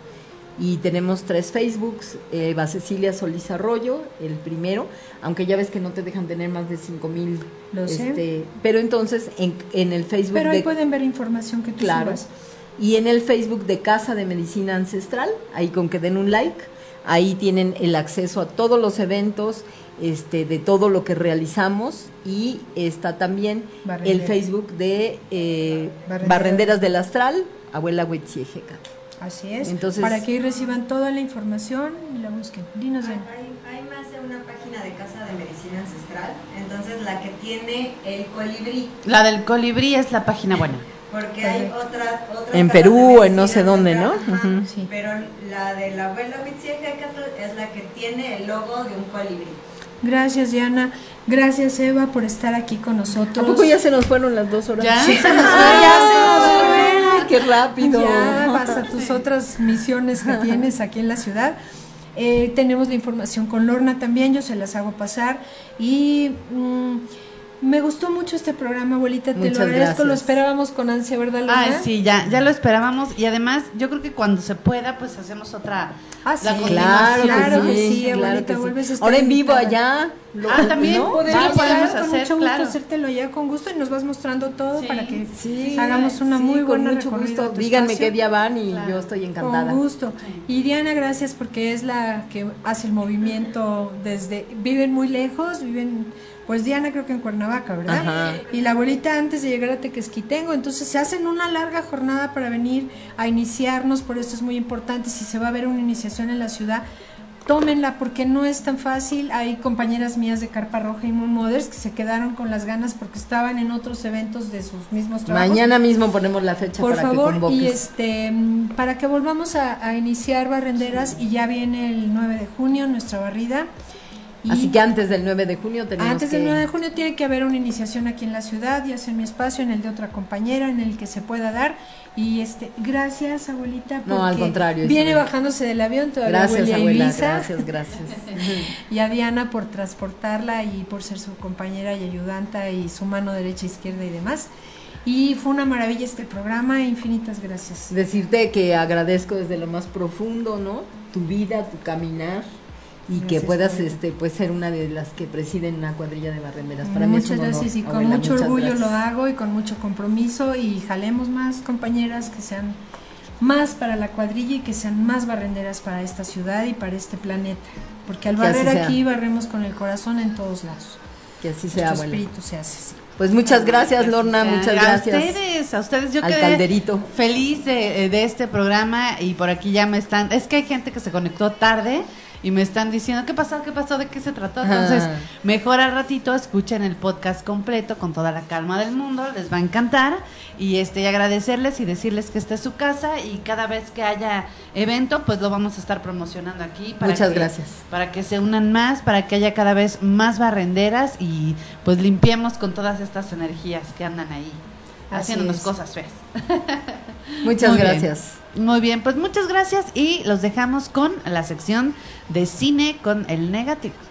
Y tenemos tres Facebooks, eh, Eva Cecilia Solís Arroyo, el primero, aunque ya ves que no te dejan tener más de cinco mil. Lo sé. este, pero entonces en, en el Facebook Pero ahí de pueden ver información que tú Claro. subas. Y en el Facebook de Casa de Medicina Ancestral, ahí con que den un like, ahí tienen el acceso a todos los eventos, este, de todo lo que realizamos y está también el. Facebook de eh, Barrenderas. Barrenderas del Astral, abuela Huitziejeca. Así es. Entonces- para que ahí reciban toda la información y la busquen. Dinos, Hay, hay- hay más de una página de Casa de Medicina Ancestral, entonces la que tiene el colibrí, La del colibrí es la página buena. porque hay otra, otras En Perú, en no sé dónde, ¿no? ajá, Ujú. Sí. Pero la de la abuela Huitziejeca es la que tiene el logo de un colibrí. Gracias, Diana. Gracias, Eva, por estar aquí con ¿A nosotros. poco ya se nos fueron las dos horas? ¿Ya? Sí, se nos fue, ¡Ay, ya se nos fue. ¡Qué rápido! Ya vas a tus otras misiones que tienes aquí en la ciudad. Eh, tenemos la información con Lorna también, yo se las hago pasar. Y mm, me gustó mucho este programa, abuelita, te Muchas lo agradezco, lo esperábamos con ansia, ¿verdad, Lorna? Ay, sí, ya, ya lo esperábamos. Y además, yo creo que cuando se pueda, pues hacemos otra. Ah, sí, la Claro, que Claro que sí, sí, claro abuelita, sí. vuelves a estar Ahora en vivo allá. lo- Ah, también, ¿no? podemos- podemos con hacer, mucho gusto claro. hacértelo ya con gusto y nos vas mostrando todo Sí, para que Sí, hagamos una sí, muy con buena mucho recorrido a gusto. Díganme espacio. qué día van y Claro. yo estoy encantada. Con gusto. Y Diana, gracias porque es la que hace el movimiento desde... Viven muy lejos, viven... Pues Diana creo que en Cuernavaca, ¿verdad? Ajá. Y la abuelita antes de llegar a Tequesquitengo. Entonces se hacen una larga jornada para venir a iniciarnos, por esto es muy importante. Si se va a ver una iniciación en la ciudad, tómenla porque no es tan fácil. Hay compañeras mías de Carpa Roja y Moon Mothers que se quedaron con las ganas porque estaban en otros eventos de sus mismos trabajos. Mañana mismo ponemos la fecha Por para que favor, convoques. y este, para que volvamos a, a iniciar barrenderas y ya viene el 9 de junio nuestra barrida. Y Así que antes del 9 de junio tenemos antes que... del 9 de junio tiene que haber una iniciación aquí en la ciudad, ya sea en mi espacio, en el de otra compañera, en el que se pueda dar. Y este, gracias abuelita. No, al porque contrario, Viene Isabel. bajándose del avión todavía Gracias, abuela. Ibiza. Gracias, gracias. y a Diana por transportarla y por ser su compañera y ayudanta y su mano derecha, izquierda y demás. Y fue una maravilla este programa, infinitas gracias. Decirte que agradezco desde lo más profundo, ¿no? Tu vida, tu caminar y que puedas este pues ser una de las que presiden una cuadrilla de barrenderas. Para mí es Muchas un honor, gracias y con abuela, mucho muchas orgullo gracias. lo hago y con mucho compromiso y jalemos más compañeras que sean más para la cuadrilla y que sean más barrenderas para esta ciudad y para este planeta. Porque al Que barrer aquí barremos con el corazón en todos lados. Que así sea, nuestro abuela. espíritu se hace así. Pues muchas gracias, Lorna, muchas a gracias. ustedes, a ustedes. Yo Al quedé calderito. feliz de, de este programa y por aquí ya me están. Es que hay gente que se conectó tarde y me están diciendo qué pasó, qué pasó, de qué se trató. Entonces, Ah. mejor al ratito escuchen el podcast completo con toda la calma del mundo, les va a encantar y este y agradecerles y decirles que esta es su casa y cada vez que haya evento, pues lo vamos a estar promocionando aquí. Muchas que- gracias. Para que se unan más, para que haya cada vez más barrenderas y pues limpiemos con todas estas energías que andan ahí haciéndonos cosas feas. Muchas Muy bien. Muy bien, pues muchas gracias y los dejamos con la sección de cine con el negativo.